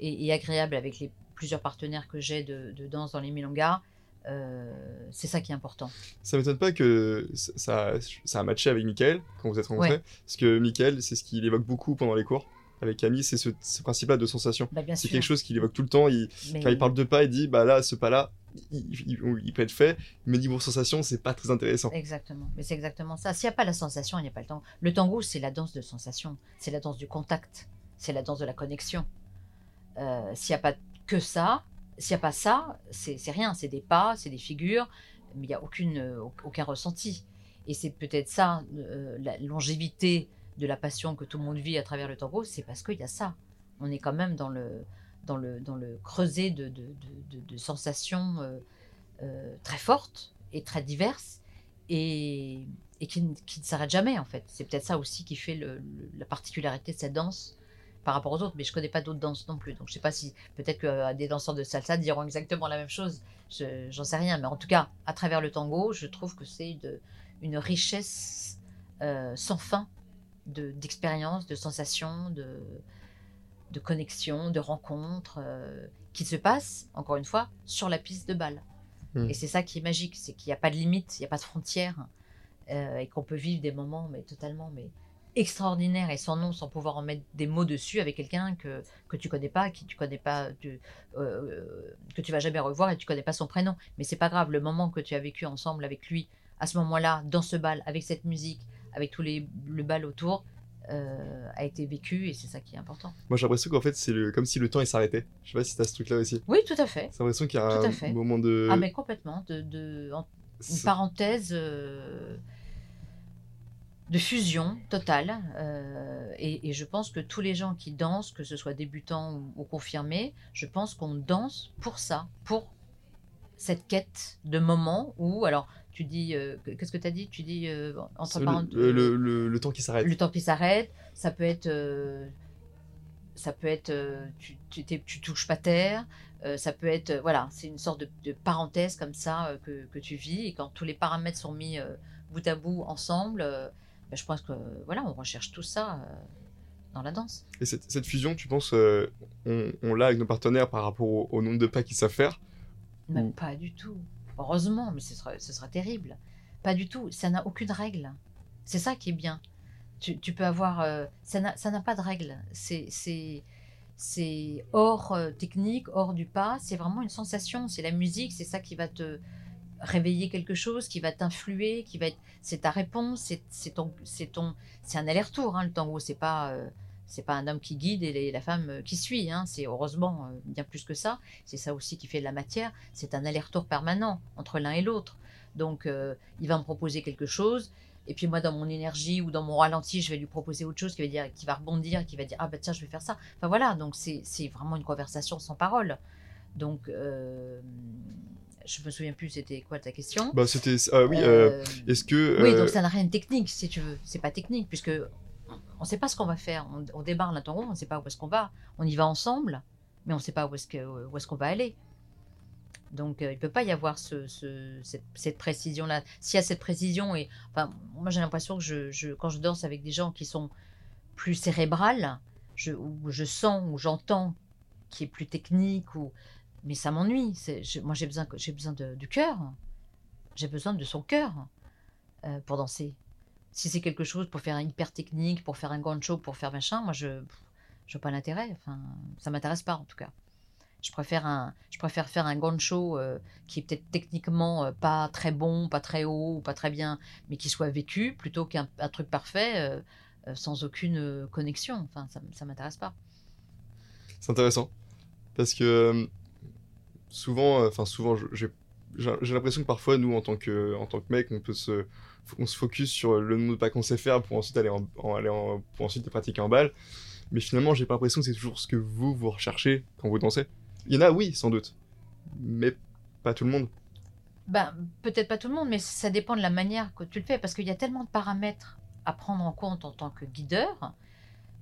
et, et agréables avec les plusieurs partenaires que j'ai de, de danse dans les milongas, euh, c'est ça qui est important. Ça m'étonne pas que ça, ça, a matché avec Michael quand vous êtes rencontrés. Ouais. Parce que Michael, c'est ce qu'il évoque beaucoup pendant les cours avec Camille, c'est ce, ce principe-là de sensation. Bah, C'est quelque chose qu'il évoque tout le temps. Il, mais- Quand il parle de pas, il dit bah là, ce pas-là, il, peut être fait, mais niveau sensation, c'est pas très intéressant. Exactement, mais c'est exactement ça. S'il n'y a pas la sensation, il n'y a pas le tango. Le tango, c'est la danse de sensation, c'est la danse du contact. c'est la danse de la connexion. Euh, s'il n'y a pas que ça, s'il n'y a pas ça, c'est rien, c'est des pas, c'est des figures, mais il n'y a aucune, aucun ressenti. Et c'est peut-être ça, euh, la longévité de la passion que tout le monde vit à travers le tango, c'est parce qu'il y a ça. On est quand même dans le, dans le, dans le creuset de, de, de, sensations euh, euh, très fortes et très diverses et, et qui, qui, ne s'arrêtent jamais en fait. C'est peut-être ça aussi qui fait le, la particularité de cette danse par rapport aux autres, mais je connais pas d'autres danses non plus. Donc je sais pas si peut-être que euh, des danseurs de salsa diront exactement la même chose. J'en sais rien, mais en tout cas, à travers le tango, je trouve que c'est une richesse sans fin d'expériences, de, sensations, de, de connexions, de rencontres euh, qui se passent, encore une fois, sur la piste de balle. Hmm. Et c'est ça qui est magique, c'est qu'il n'y a pas de limite, il n'y a pas de frontières, euh, et qu'on peut vivre des moments mais totalement mais extraordinaires et sans nom, sans pouvoir en mettre des mots dessus avec quelqu'un que, que tu connais pas, qui tu connais pas, euh, que tu vas jamais revoir et tu connais pas son prénom. Mais c'est pas grave, le moment que tu as vécu ensemble avec lui, à ce moment-là, dans ce bal, avec cette musique, avec tous les le bal autour, euh, a été vécu et c'est ça qui est important. Moi j'ai l'impression qu'en fait c'est le, comme si le temps il s'arrêtait. Je sais pas si t'as ce truc là aussi. Oui, tout à fait. C'est l'impression qu'il y a un moment de. Ah, mais complètement. De, de une parenthèse euh, de fusion totale. Euh, et, et, je pense que tous les gens qui dansent, que ce soit débutants ou, ou confirmés, je pense qu'on danse pour ça, pour cette quête de moment où, alors tu dis, euh, qu'est-ce que tu as dit? Tu dis euh, entre parenthèses. Le, le, le, temps qui s'arrête. Le temps qui s'arrête. Ça peut être. Euh, ça peut être. tu, tu, tu, touches pas terre. ça peut être. voilà, c'est une sorte de, de, parenthèse comme ça que, que, tu vis. Et quand tous les paramètres sont mis bout à bout ensemble, ben, je pense que. Voilà, on recherche tout ça dans la danse. Et cette, cette fusion, tu penses, on, on l'a avec nos partenaires par rapport au, au nombre de pas qu'ils savent faire? Même pas du tout. Heureusement, mais ce sera, ce sera terrible. Pas du tout. Ça n'a aucune règle. C'est ça qui est bien. Tu, peux avoir. Euh, ça n'a pas de règle. C'est hors euh, technique, hors du pas. C'est vraiment une sensation. C'est la musique. C'est ça qui va te réveiller quelque chose, qui va t'influer, qui va être. C'est ta réponse. C'est ton. C'est ton. C'est un aller-retour. Hein, le tango. C'est pas. Euh, c'est pas un homme qui guide et la femme euh, qui suit. Hein. C'est heureusement euh, bien plus que ça. C'est ça aussi qui fait de la matière. C'est un aller-retour permanent entre l'un et l'autre. Donc, euh, il va me proposer quelque chose. Et puis moi, dans mon énergie ou dans mon ralenti, je vais lui proposer autre chose qui va, dire, qui va rebondir, qui va dire Ah bah tiens, je vais faire ça. Enfin voilà, donc c'est vraiment une conversation sans parole. Donc, euh, je me souviens plus, c'était quoi ta question? Bah c'était ah oui. Est-ce que oui, donc ça n'a rien de technique, si tu veux. C'est pas technique puisque on ne sait pas ce qu'on va faire. On, débarque là on ne sait pas où est-ce qu'on va. On y va ensemble, mais on ne sait pas où est-ce qu'on va aller. Donc euh, il ne peut pas y avoir cette, précision-là. S'il y a cette précision, et enfin, moi j'ai l'impression que je, quand je danse avec des gens qui sont plus cérébrales, je, où je sens, ou j'entends, qui est plus technique, ou mais ça m'ennuie. Moi j'ai besoin, besoin du cœur. J'ai besoin de son cœur euh, pour danser. Si c'est quelque chose pour faire un hyper technique, pour faire un grand show, pour faire machin, moi je vois pas l'intérêt. Enfin, ça m'intéresse pas en tout cas. Je préfère, un, je préfère faire un grand show euh, qui est peut-être techniquement euh, pas très bon, pas très haut, pas très bien, mais qui soit vécu, plutôt qu'un truc parfait euh, sans aucune connexion. Enfin, ça ne m'intéresse pas. C'est intéressant. Parce que souvent, enfin souvent, j'ai l'impression que parfois, nous, en tant que, en tant que mec, on peut se on se focus sur le nombre de pas qu'on sait faire pour ensuite aller en, aller pour ensuite pratiquer en balle. Mais finalement, j'ai pas l'impression que c'est toujours ce que vous vous recherchez quand vous dansez. Il y en a, oui, sans doute, mais pas tout le monde. Ben, peut-être pas tout le monde, mais ça dépend de la manière que tu le fais, parce qu'il y a tellement de paramètres à prendre en compte en tant que guideur,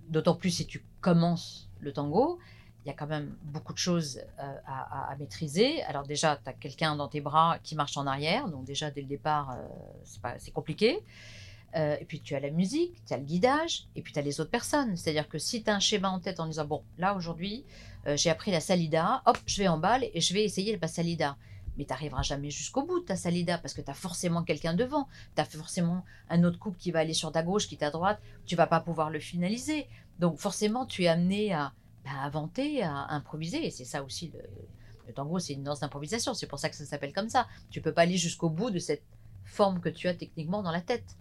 d'autant plus si tu commences le tango, il y a quand même beaucoup de choses euh, à, maîtriser. Alors déjà, tu as quelqu'un dans tes bras qui marche en arrière, donc déjà dès le départ, euh, c'est compliqué. Euh, et puis tu as la musique, tu as le guidage, et puis tu as les autres personnes. C'est-à-dire que si tu as un schéma en tête en disant, bon, là aujourd'hui, j'ai appris la salida, hop, je vais en balle et je vais essayer la salida. Mais tu n'arriveras jamais jusqu'au bout de ta salida parce que tu as forcément quelqu'un devant. Tu as forcément un autre couple qui va aller sur ta gauche, qui est à droite. Tu vas pas pouvoir le finaliser. Donc forcément, tu es amené à, à inventer, à improviser. Et c'est ça aussi le, le tango, c'est une danse d'improvisation. C'est pour ça que ça s'appelle comme ça. Tu peux pas aller jusqu'au bout de cette forme que tu as techniquement dans la tête.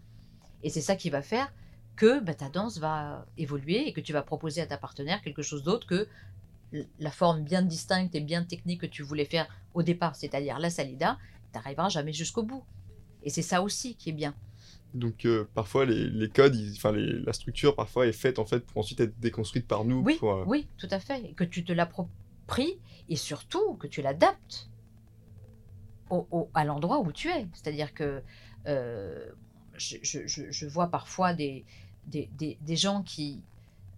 Et c'est ça qui va faire que bah, ta danse va évoluer et que tu vas proposer à ta partenaire quelque chose d'autre que la forme bien distincte et bien technique que tu voulais faire au départ, c'est-à-dire la salida, tu n'arriveras jamais jusqu'au bout. Et c'est ça aussi qui est bien. Donc euh, parfois les, codes, enfin la structure parfois est faite en fait pour ensuite être déconstruite par nous. Oui, euh, oui, tout à fait. que tu te l'appropries et surtout que tu l'adaptes à l'endroit où tu es. C'est-à-dire que euh, je, vois parfois des, des, des gens qui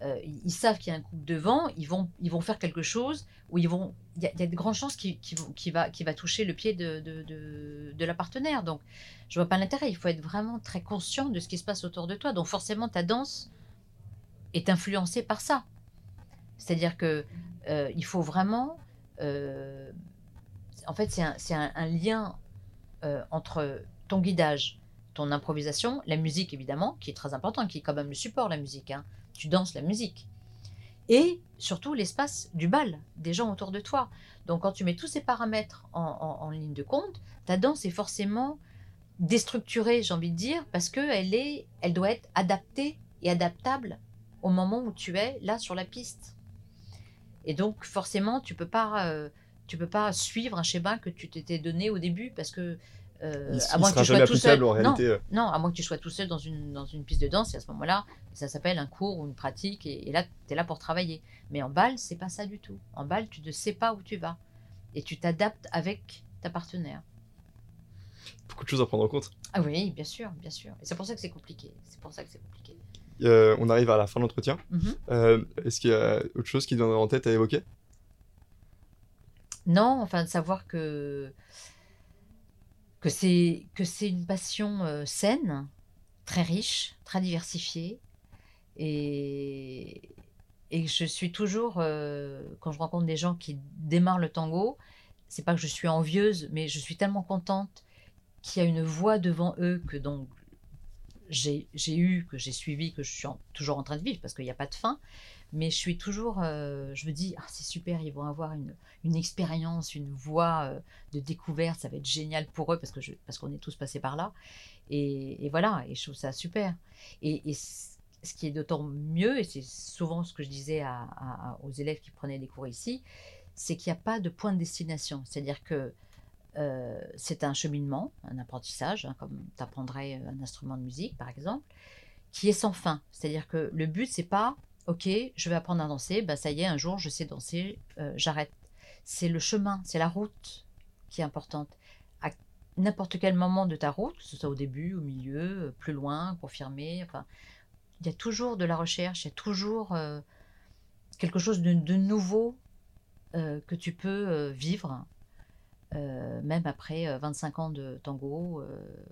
euh, ils savent qu'il y a un couple devant, ils vont, ils vont faire quelque chose où ils vont, il y, a de grandes chances qu'il qui va, toucher le pied de, de, la partenaire. Donc, je vois pas l'intérêt. Il faut être vraiment très conscient de ce qui se passe autour de toi. Donc, forcément, ta danse est influencée par ça. C'est-à-dire que euh, il faut vraiment, euh, en fait, c'est un, lien entre ton guidage, ton improvisation, la musique évidemment, qui est très important, qui est quand même le support, la musique. Hein tu danses la musique. Et surtout l'espace du bal, des gens autour de toi. Donc quand tu mets tous ces paramètres en, ligne de compte, ta danse est forcément déstructurée, j'ai envie de dire, parce qu'elle est, elle doit être adaptée et adaptable au moment où tu es là sur la piste. Et donc forcément, tu peux pas, euh, tu peux pas suivre un schéma que tu t'étais donné au début parce que euh, à moins que tu sois tout seul. En réalité. Euh. Non, à moins que tu sois tout seul dans une, dans une piste de danse, et à ce moment-là, ça s'appelle un cours ou une pratique, et, là, tu es là pour travailler. Mais en balle, c'est pas ça du tout. En balle, tu ne sais pas où tu vas, et tu t'adaptes avec ta partenaire. Beaucoup de choses à prendre en compte. Ah oui, bien sûr, bien sûr. Et c'est pour ça que c'est compliqué. C'est pour ça que c'est compliqué. Euh, on arrive à la fin de l'entretien. Mhm. Est-ce qu'il y a autre chose qui viendrait en tête à évoquer? Non, enfin, de savoir que que c'est que c'est une passion euh, saine, très riche, très diversifiée, et et je suis toujours euh, quand je rencontre des gens qui démarrent le tango, c'est pas que je suis envieuse, mais je suis tellement contente qu'il y a une voie devant eux que donc j'ai eu, que j'ai suivi, que je suis toujours en train de vivre parce qu'il n'y a pas de fin. Mais je suis toujours, euh, je me dis, ah, c'est super, ils vont avoir une, une expérience, une voie euh, de découverte, ça va être génial pour eux parce que parce qu'on est tous passés par là. Et, voilà, et je trouve ça super. Et, et ce qui est d'autant mieux, et c'est souvent ce que je disais à, aux élèves qui prenaient des cours ici, c'est qu'il n'y a pas de point de destination. C'est-à-dire que euh, c'est un cheminement, un apprentissage, hein, comme tu apprendrais un instrument de musique par exemple, qui est sans fin. C'est-à-dire que le but, c'est pas ok, je vais apprendre à danser, bah ça y est, un jour je sais danser, euh, j'arrête. C'est le chemin, c'est la route qui est importante. À n'importe quel moment de ta route, que ce soit au début, au milieu, euh, plus loin, confirmé, enfin, il y a toujours de la recherche, il y a toujours euh, quelque chose de, nouveau que tu peux vivre, même après 25 ans de tango.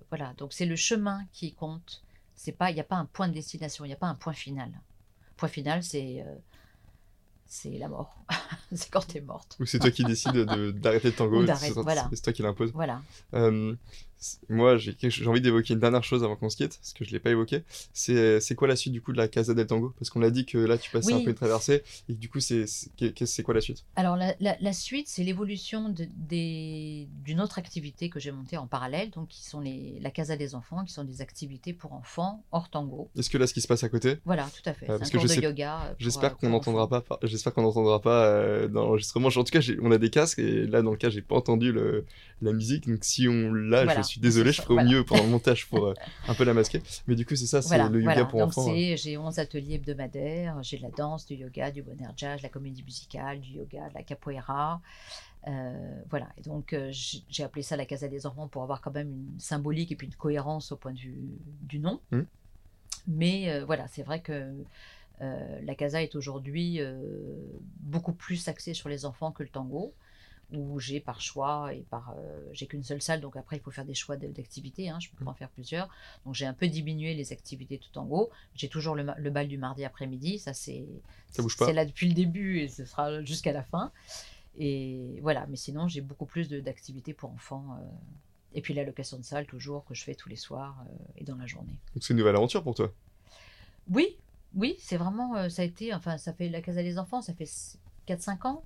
voilà, donc c'est le chemin qui compte. C'est pas, il n'y a pas un point de destination, il n'y a pas un point final point final, c'est euh, c'est la mort. c'est quand tu es morte. Ou c'est toi qui décides d'arrêter le tango. C'est toi qui l'impose. Voilà. Euh, moi, j'ai envie d'évoquer une dernière chose avant qu'on se quitte, parce que je ne l'ai pas évoqué. C'est quoi la suite du coup de la Casa del Tango? Parce qu'on a dit que là, tu passais un peu une traversée, et du coup, c'est quoi la suite? Alors, la, la, suite, c'est l'évolution d'une autre activité que j'ai montée en parallèle, donc qui sont les, la Casa des enfants, qui sont des activités pour enfants hors tango. Est-ce que là, ce qui se passe à côté? Voilà, tout à fait. Euh, parce que je de yoga. Euh, j'espère qu'on n'entendra pas, j'espère qu'on n'entendra pas euh, dans l'enregistrement. En tout cas, on a des casques, et là, dans le cas, j'ai pas entendu le, la musique, donc si on l'a, je suis désolé, je ferai au mieux pendant le montage pour euh, un peu la masquer. Mais du coup, c'est ça, c'est le yoga pour Donc enfants. J'ai 11 ateliers hebdomadaires, j'ai de la danse, du yoga, du bonheur jazz, de la comédie musicale, du yoga, de la capoeira. Euh, voilà, et donc euh, j'ai appelé ça la Casa des enfants pour avoir quand même une symbolique et puis une cohérence au point de vue du nom. Mmh. Mais voilà, c'est vrai que la Casa est aujourd'hui beaucoup plus axée sur les enfants que le tango où j'ai par choix et par euh, j'ai qu'une seule salle donc après il faut faire des choix d'activités hein, je peux en faire plusieurs. Donc j'ai un peu diminué les activités tout en haut j'ai toujours le, bal du mardi après-midi ça c'est c'est là depuis le début et ce sera jusqu'à la fin. Et voilà mais sinon j'ai beaucoup plus d'activités pour enfants euh, et puis la location de salle toujours que je fais tous les soirs euh, et dans la journée. Donc c'est une nouvelle aventure pour toi? Oui oui c'est vraiment ça a été enfin ça fait la casa des enfants ça fait 4-5 ans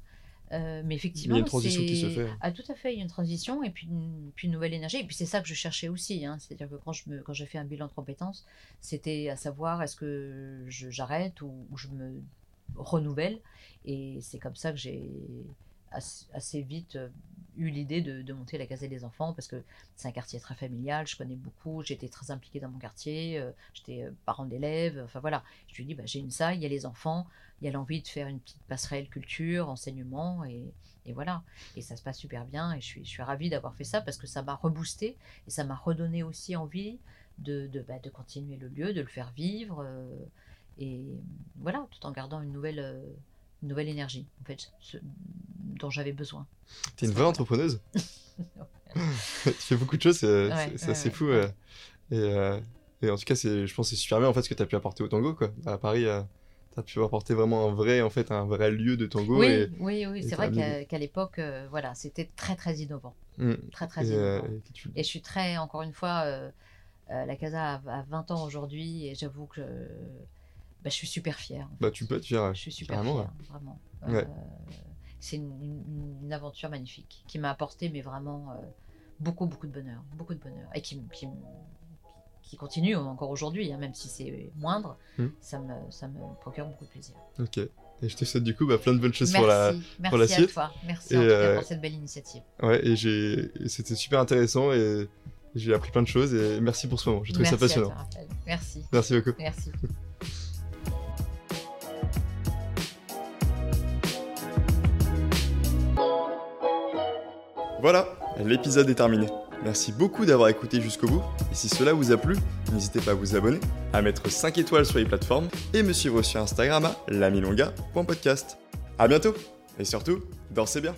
Euh, mais effectivement, il y a une transition qui se fait. Ah, tout à fait, il y a une transition et puis une, puis une nouvelle énergie. Et puis c'est ça que je cherchais aussi. Hein. C'est-à-dire que quand, je me, quand j'ai fait un bilan de compétences, c'était à savoir est-ce que j'arrête ou, je me renouvelle? Et c'est comme ça que j'ai assez, vite euh, eu l'idée de, monter la Casée des Enfants parce que c'est un quartier très familial, je connais beaucoup, j'étais très impliquée dans mon quartier, euh, j'étais parent d'élèves, enfin voilà. Je me suis dit, bah, j'ai une salle, il y a les enfants, il y a l'envie de faire une petite passerelle culture, enseignement, et, voilà. Et ça se passe super bien, et je suis, je suis ravie d'avoir fait ça parce que ça m'a reboosté, et ça m'a redonné aussi envie de, de, bah, de, continuer le lieu, de le faire vivre, euh, et voilà, tout en gardant une nouvelle, euh, nouvelle énergie, en fait, dont j'avais besoin. T'es une vraie entrepreneuse Tu fais beaucoup de choses, c'est assez fou. Euh, et, et, en tout cas, je pense que c'est super bien en fait, ce que tu as pu apporter au tango, quoi, à Paris tu as pu apporter vraiment un vrai, en fait, un vrai lieu de tango. Oui, oui, oui. c'est vrai qu'à l'époque, euh, voilà, c'était très, très innovant. Mmh. Très, très euh, innovant. et, je suis très, encore une fois, euh, la Casa a, 20 ans aujourd'hui et j'avoue que bah, je suis super fière. Bah, tu peux être fière. Je suis super fière, vraiment. c'est une, aventure magnifique qui m'a apporté, mais vraiment, beaucoup, beaucoup de bonheur. Beaucoup de bonheur. Et qui, qui qui continue encore aujourd'hui, hein, même si c'est moindre, hmm. ça, me, ça me procure beaucoup de plaisir. Ok. Et je te souhaite du coup bah, plein de bonnes choses pour la, pour la suite. À toi. Merci en tout cas euh, pour cette belle initiative. Ouais, et c'était super intéressant et j'ai appris plein de choses et merci pour ce moment. J'ai trouvé ça passionnant. merci. Merci beaucoup. Merci. Voilà, l'épisode est terminé. Merci beaucoup d'avoir écouté jusqu'au bout, et si cela vous a plu, n'hésitez pas à vous abonner, à mettre 5 étoiles sur les plateformes, et me suivre sur Instagram à lamilonga.podcast. A bientôt, et surtout, dansez bien